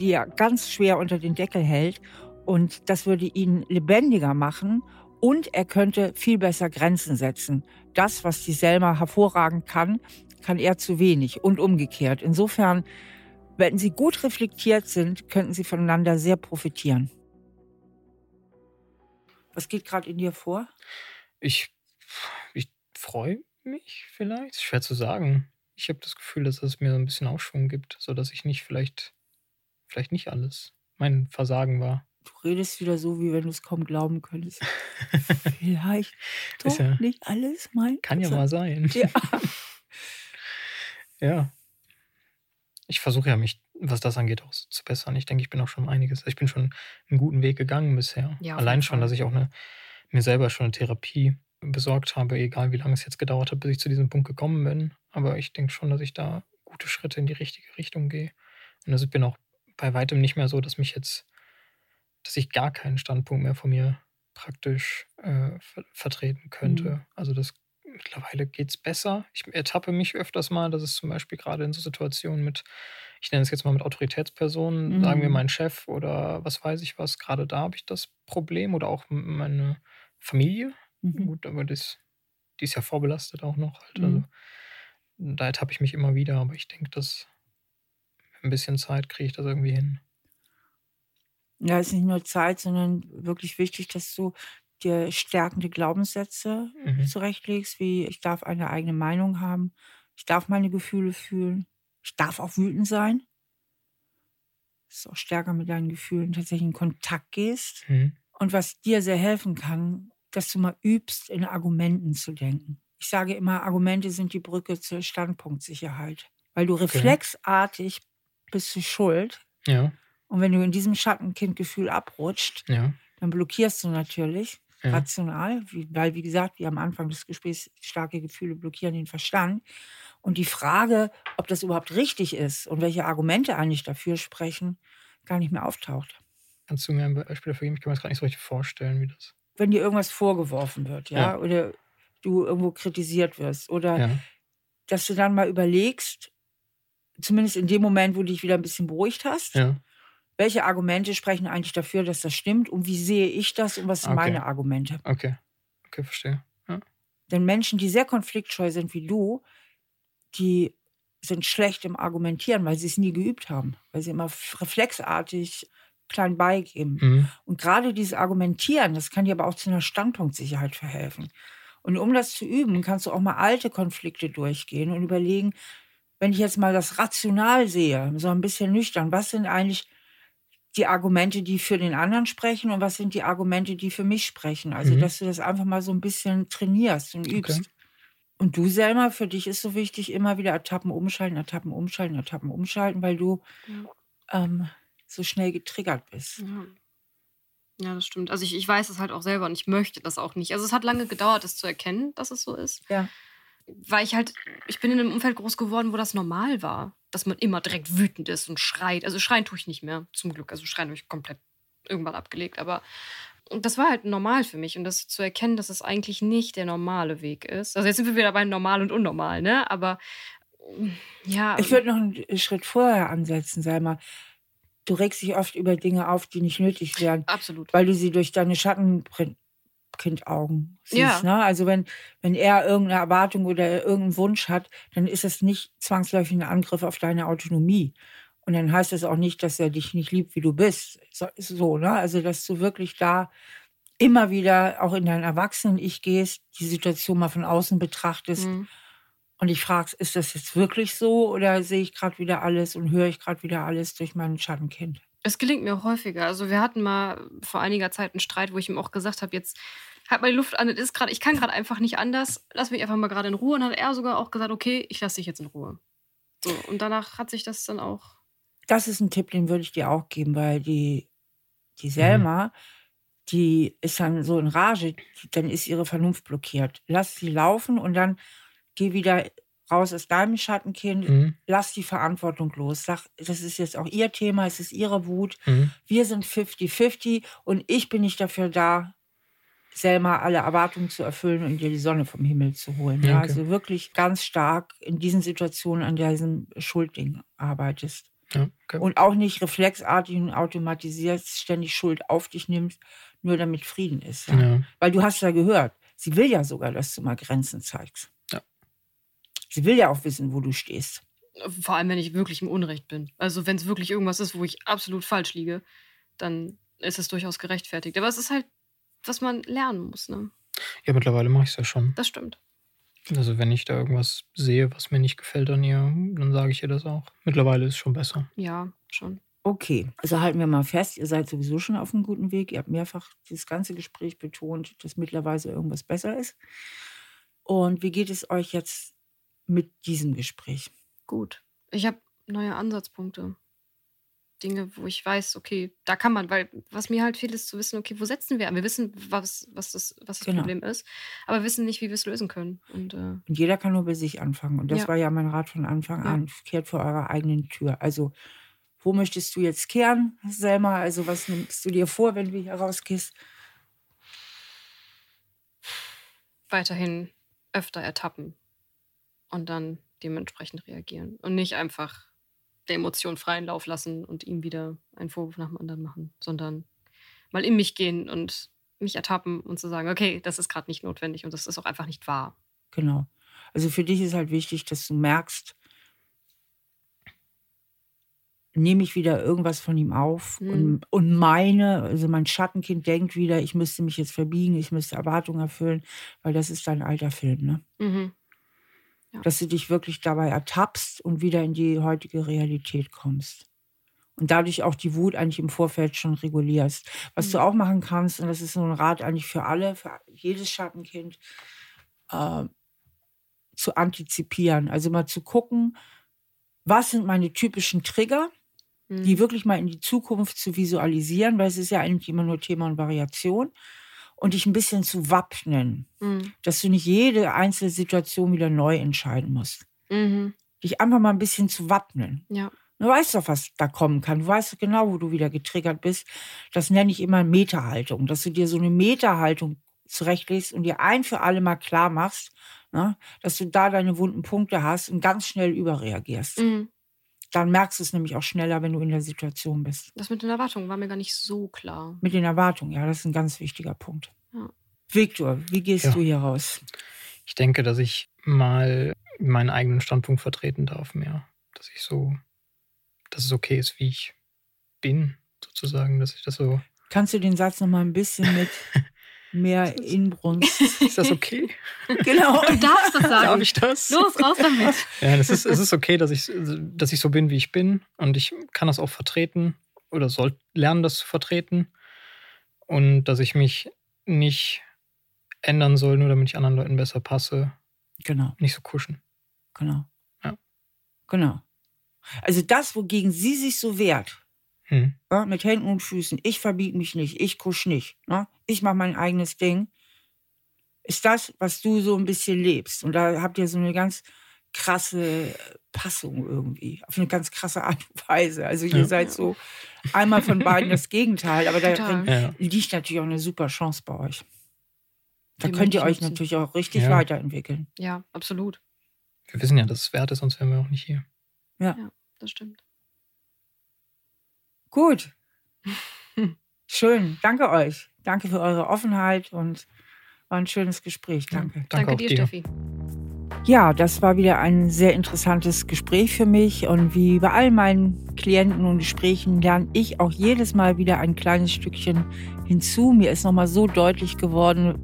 die er ganz schwer unter den Deckel hält. Und das würde ihn lebendiger machen und er könnte viel besser Grenzen setzen. Das, was die Selma hervorragend kann, kann er zu wenig und umgekehrt. Insofern, wenn sie gut reflektiert sind, könnten sie voneinander sehr profitieren. Was geht gerade in dir vor? Ich, ich freue mich vielleicht. Schwer zu sagen. Ich habe das Gefühl, dass es mir so ein bisschen Aufschwung gibt, sodass ich nicht vielleicht, vielleicht nicht alles mein Versagen war. Du redest wieder so, wie wenn du es kaum glauben könntest. [laughs] vielleicht doch ja, nicht alles mein Kann ja mal sein. Ja. [laughs] ja. Ich versuche ja, mich, was das angeht, auch zu bessern. Ich denke, ich bin auch schon einiges. Ich bin schon einen guten Weg gegangen bisher. Ja, Allein schon, dass ich auch eine, mir selber schon eine Therapie besorgt habe, egal wie lange es jetzt gedauert hat, bis ich zu diesem Punkt gekommen bin. Aber ich denke schon, dass ich da gute Schritte in die richtige Richtung gehe. Und also ich bin auch bei weitem nicht mehr so, dass mich jetzt, dass ich gar keinen Standpunkt mehr von mir praktisch äh, ver vertreten könnte. Mhm. Also das mittlerweile geht es besser. Ich ertappe mich öfters mal, dass es zum Beispiel gerade in so Situationen mit, ich nenne es jetzt mal mit Autoritätspersonen, mhm. sagen wir mhm. mein Chef oder was weiß ich was, gerade da habe ich das Problem oder auch meine Familie. Mhm. Gut, aber das, die ist ja vorbelastet auch noch. Halt. Also, mhm. da ertappe ich mich immer wieder, aber ich denke, dass ein bisschen Zeit kriege ich das irgendwie hin. Ja, es ist nicht nur Zeit, sondern wirklich wichtig, dass du dir stärkende Glaubenssätze mhm. zurechtlegst, wie ich darf eine eigene Meinung haben, ich darf meine Gefühle fühlen, ich darf auch wütend sein. Dass du auch stärker mit deinen Gefühlen tatsächlich in Kontakt gehst. Mhm. Und was dir sehr helfen kann, dass du mal übst, in Argumenten zu denken. Ich sage immer, Argumente sind die Brücke zur Standpunktsicherheit. Weil du reflexartig bist du schuld. Ja. Und wenn du in diesem Schattenkindgefühl abrutscht, ja. dann blockierst du natürlich ja. rational, weil, wie gesagt, wie am Anfang des Gesprächs, starke Gefühle blockieren den Verstand. Und die Frage, ob das überhaupt richtig ist und welche Argumente eigentlich dafür sprechen, gar nicht mehr auftaucht. Kannst du mir ein Beispiel dafür geben? Ich kann mir das gar nicht so richtig vorstellen, wie das wenn dir irgendwas vorgeworfen wird, ja, ja. oder du irgendwo kritisiert wirst oder ja. dass du dann mal überlegst, zumindest in dem Moment, wo du dich wieder ein bisschen beruhigt hast, ja. Welche Argumente sprechen eigentlich dafür, dass das stimmt und wie sehe ich das und was sind okay. meine Argumente? Okay, okay, verstehe. Ja. Denn Menschen, die sehr konfliktscheu sind wie du, die sind schlecht im Argumentieren, weil sie es nie geübt haben, weil sie immer reflexartig klein beigeben. Mhm. Und gerade dieses Argumentieren, das kann dir aber auch zu einer Standpunktsicherheit verhelfen. Und um das zu üben, kannst du auch mal alte Konflikte durchgehen und überlegen, wenn ich jetzt mal das rational sehe, so ein bisschen nüchtern, was sind eigentlich die Argumente, die für den anderen sprechen und was sind die Argumente, die für mich sprechen? Also, mhm. dass du das einfach mal so ein bisschen trainierst und übst. Okay. Und du selber, für dich ist so wichtig, immer wieder Etappen umschalten, Etappen umschalten, Etappen umschalten, weil du ja. ähm, so schnell getriggert bist. Ja. Ja, das stimmt. Also ich, ich weiß es halt auch selber und ich möchte das auch nicht. Also es hat lange gedauert, das zu erkennen, dass es so ist. Ja. Weil ich halt, ich bin in einem Umfeld groß geworden, wo das normal war, dass man immer direkt wütend ist und schreit. Also schreien tue ich nicht mehr, zum Glück. Also schreien habe ich komplett irgendwann abgelegt. Aber das war halt normal für mich. Und das zu erkennen, dass es eigentlich nicht der normale Weg ist. Also jetzt sind wir wieder bei normal und unnormal, ne? Aber ja. Ich würde noch einen Schritt vorher ansetzen, sei mal du regst dich oft über Dinge auf, die nicht nötig wären. Absolut. Weil du sie durch deine Schattenkindaugen siehst. Ja. Ne? Also wenn, wenn er irgendeine Erwartung oder irgendeinen Wunsch hat, dann ist es nicht zwangsläufig ein Angriff auf deine Autonomie. Und dann heißt das auch nicht, dass er dich nicht liebt, wie du bist. So, so ne? Also dass du wirklich da immer wieder auch in dein Erwachsenen-Ich gehst, die Situation mal von außen betrachtest. Mhm und ich frage, ist das jetzt wirklich so oder sehe ich gerade wieder alles und höre ich gerade wieder alles durch mein Schattenkind? Es gelingt mir auch häufiger. Also wir hatten mal vor einiger Zeit einen Streit, wo ich ihm auch gesagt habe, jetzt halt mal die Luft an, ist gerade, ich kann gerade einfach nicht anders, lass mich einfach mal gerade in Ruhe. Und dann hat er sogar auch gesagt, okay, ich lasse dich jetzt in Ruhe. So, und danach hat sich das dann auch. Das ist ein Tipp, den würde ich dir auch geben, weil die, die Selma, mhm. die ist dann so in Rage, dann ist ihre Vernunft blockiert. Lass sie laufen und dann geh wieder raus aus deinem Schattenkind, mhm. lass die Verantwortung los. Sag, das ist jetzt auch ihr Thema, es ist ihre Wut. Mhm. Wir sind 50-50 und ich bin nicht dafür da, Selma alle Erwartungen zu erfüllen und dir die Sonne vom Himmel zu holen. Ja, Okay. Also wirklich ganz stark in diesen Situationen an diesem Schuldding arbeitest. Ja, okay. Und auch nicht reflexartig und automatisiert ständig Schuld auf dich nimmst, nur damit Frieden ist. Ja? ja. Weil du hast ja gehört, sie will ja sogar, dass du mal Grenzen zeigst. Sie will ja auch wissen, wo du stehst. Vor allem, wenn ich wirklich im Unrecht bin. Also, wenn es wirklich irgendwas ist, wo ich absolut falsch liege, dann ist es durchaus gerechtfertigt. Aber es ist halt, was man lernen muss, ne? ja, mittlerweile mache ich es ja schon. Das stimmt. Also wenn ich da irgendwas sehe, was mir nicht gefällt an ihr, dann sage ich ihr das auch. Mittlerweile ist es schon besser. Ja, schon. Okay, also halten wir mal fest, ihr seid sowieso schon auf einem guten Weg. Ihr habt mehrfach dieses ganze Gespräch betont, dass mittlerweile irgendwas besser ist. Und wie geht es euch jetzt mit diesem Gespräch? Gut. Ich habe neue Ansatzpunkte. Dinge, wo ich weiß, okay, da kann man, weil was mir halt fehlt, ist zu wissen, okay, wo setzen wir an? Wir wissen, was, was das, was das Genau. Problem ist, aber wir wissen nicht, wie wir es lösen können. Und äh, Und jeder kann nur bei sich anfangen. Und das Ja. war ja mein Rat von Anfang Ja. an. Kehrt vor eurer eigenen Tür. Also, wo möchtest du jetzt kehren, Selma? Also, was nimmst du dir vor, wenn du hier rausgehst? weiterhin öfter ertappen und dann dementsprechend reagieren und nicht einfach der Emotion freien Lauf lassen und ihm wieder einen Vorwurf nach dem anderen machen, sondern mal in mich gehen und mich ertappen und zu sagen, okay, das ist gerade nicht notwendig und das ist auch einfach nicht wahr. Genau. Also für dich ist halt wichtig, dass du merkst, nehme ich wieder irgendwas von ihm auf Mhm. und, und meine, also mein Schattenkind denkt wieder, ich müsste mich jetzt verbiegen, ich müsste Erwartungen erfüllen, weil das ist dein alter Film, ne? Mhm. Ja. Dass du dich wirklich dabei ertappst und wieder in die heutige Realität kommst. Und dadurch auch die Wut eigentlich im Vorfeld schon regulierst. Was Mhm. du auch machen kannst, und das ist so ein Rat eigentlich für alle, für jedes Schattenkind, äh, zu antizipieren. Also mal zu gucken, was sind meine typischen Trigger, die Mhm. wirklich mal in die Zukunft zu visualisieren, weil es ist ja eigentlich immer nur Thema und Variation. Und dich ein bisschen zu wappnen, Mhm. dass du nicht jede einzelne Situation wieder neu entscheiden musst. Mhm. Dich einfach mal ein bisschen zu wappnen. Ja. Du weißt doch, was da kommen kann. Du weißt doch genau, wo du wieder getriggert bist. Das nenne ich immer Meta-Haltung, dass du dir so eine Meta-Haltung zurechtlegst und dir ein für alle mal klar machst, ne, dass du da deine wunden Punkte hast und ganz schnell überreagierst. Mhm. Dann merkst du es nämlich auch schneller, wenn du in der Situation bist. Das mit den Erwartungen war mir gar nicht so klar. Mit den Erwartungen, ja, das ist ein ganz wichtiger Punkt. Ja. Viktor, wie gehst Ja. du hier raus? Ich denke, dass ich mal meinen eigenen Standpunkt vertreten darf mehr. Dass ich so, dass es okay ist, wie ich bin, sozusagen, dass ich das so. Kannst du den Satz noch mal ein bisschen mit [laughs] mehr Inbrunst? [laughs] Ist das okay? genau. [laughs] Du darfst das sagen. Darf ich das? Los, raus damit. [laughs] Ja, es ist, es ist okay, dass ich, dass ich so bin, wie ich bin. Und ich kann das auch vertreten oder soll lernen, das zu vertreten. Und dass ich mich nicht ändern soll, nur damit ich anderen Leuten besser passe. Genau. Nicht so kuschen. Genau. Ja. Genau. Also das, wogegen sie sich so wehrt, Hm. ja, mit Händen und Füßen, ich verbiege mich nicht, ich kusch nicht, ne? ich mache mein eigenes Ding, ist das, was du so ein bisschen lebst. Und da habt ihr so eine ganz krasse Passung irgendwie, auf eine ganz krasse Art und Weise. Also ihr Ja. seid so einmal von beiden das Gegenteil, aber da Ja. liegt natürlich auch eine super Chance bei euch. Da Die könnt ihr euch natürlich auch richtig Ja. weiterentwickeln. Ja, absolut. Wir wissen ja, dass es wert ist, sonst wären wir auch nicht hier. Das stimmt. Gut. [laughs] Schön. Danke euch. Danke für eure Offenheit und war ein schönes Gespräch. Danke. Danke, auch dir, dir. Steffi. Ja, das war wieder ein sehr interessantes Gespräch für mich und wie bei all meinen Klienten und Gesprächen lerne ich auch jedes Mal wieder ein kleines Stückchen hinzu. Mir ist nochmal so deutlich geworden,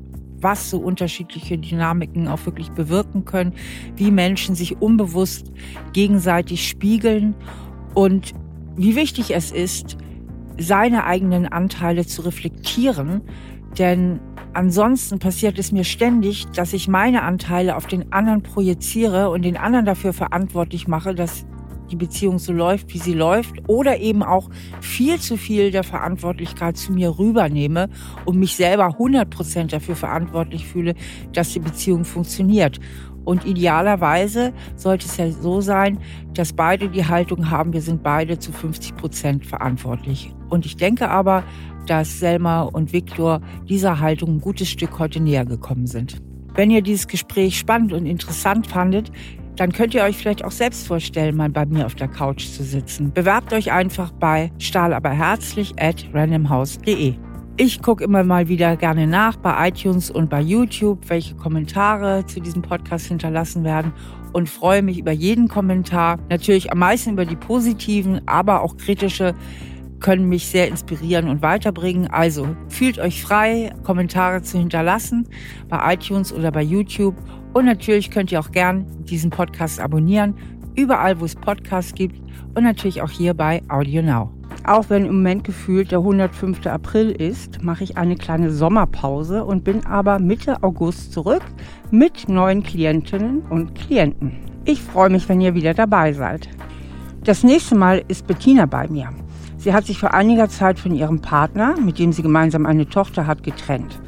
was so unterschiedliche Dynamiken auch wirklich bewirken können, wie Menschen sich unbewusst gegenseitig spiegeln und wie wichtig es ist, seine eigenen Anteile zu reflektieren, denn ansonsten passiert es mir ständig, dass ich meine Anteile auf den anderen projiziere und den anderen dafür verantwortlich mache, dass die Beziehung so läuft, wie sie läuft, oder eben auch viel zu viel der Verantwortlichkeit zu mir rübernehme und mich selber 100 Prozent dafür verantwortlich fühle, dass die Beziehung funktioniert. Und idealerweise sollte es ja so sein, dass beide die Haltung haben, wir sind beide zu 50 Prozent verantwortlich. Und ich denke aber, dass Selma und Viktor dieser Haltung ein gutes Stück heute näher gekommen sind. Wenn ihr dieses Gespräch spannend und interessant fandet, dann könnt ihr euch vielleicht auch selbst vorstellen, mal bei mir auf der Couch zu sitzen. Bewerbt euch einfach bei stahlaberherzlich at randomhouse.de. Ich gucke immer mal wieder gerne nach bei iTunes und bei YouTube, welche Kommentare zu diesem Podcast hinterlassen werden und freue mich über jeden Kommentar. Natürlich am meisten über die positiven, aber auch kritische können mich sehr inspirieren und weiterbringen. Also fühlt euch frei, Kommentare zu hinterlassen bei iTunes oder bei YouTube. Und natürlich könnt ihr auch gern diesen Podcast abonnieren, überall wo es Podcasts gibt und natürlich auch hier bei Audio Now. Auch wenn im Moment gefühlt der 105. April ist, mache ich eine kleine Sommerpause und bin aber Mitte August zurück mit neuen Klientinnen und Klienten. Ich freue mich, wenn ihr wieder dabei seid. Das nächste Mal ist Bettina bei mir. Sie hat sich vor einiger Zeit von ihrem Partner, mit dem sie gemeinsam eine Tochter hat, getrennt.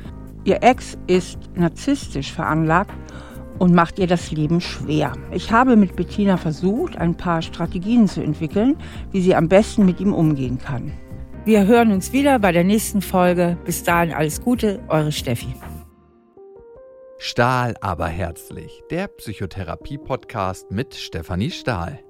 Ihr Ex ist narzisstisch veranlagt und macht ihr das Leben schwer. Ich habe mit Bettina versucht, ein paar Strategien zu entwickeln, wie sie am besten mit ihm umgehen kann. Wir hören uns wieder bei der nächsten Folge. Bis dahin alles Gute, eure Steffi. Stahl aber herzlich, der Psychotherapie-Podcast mit Stefanie Stahl.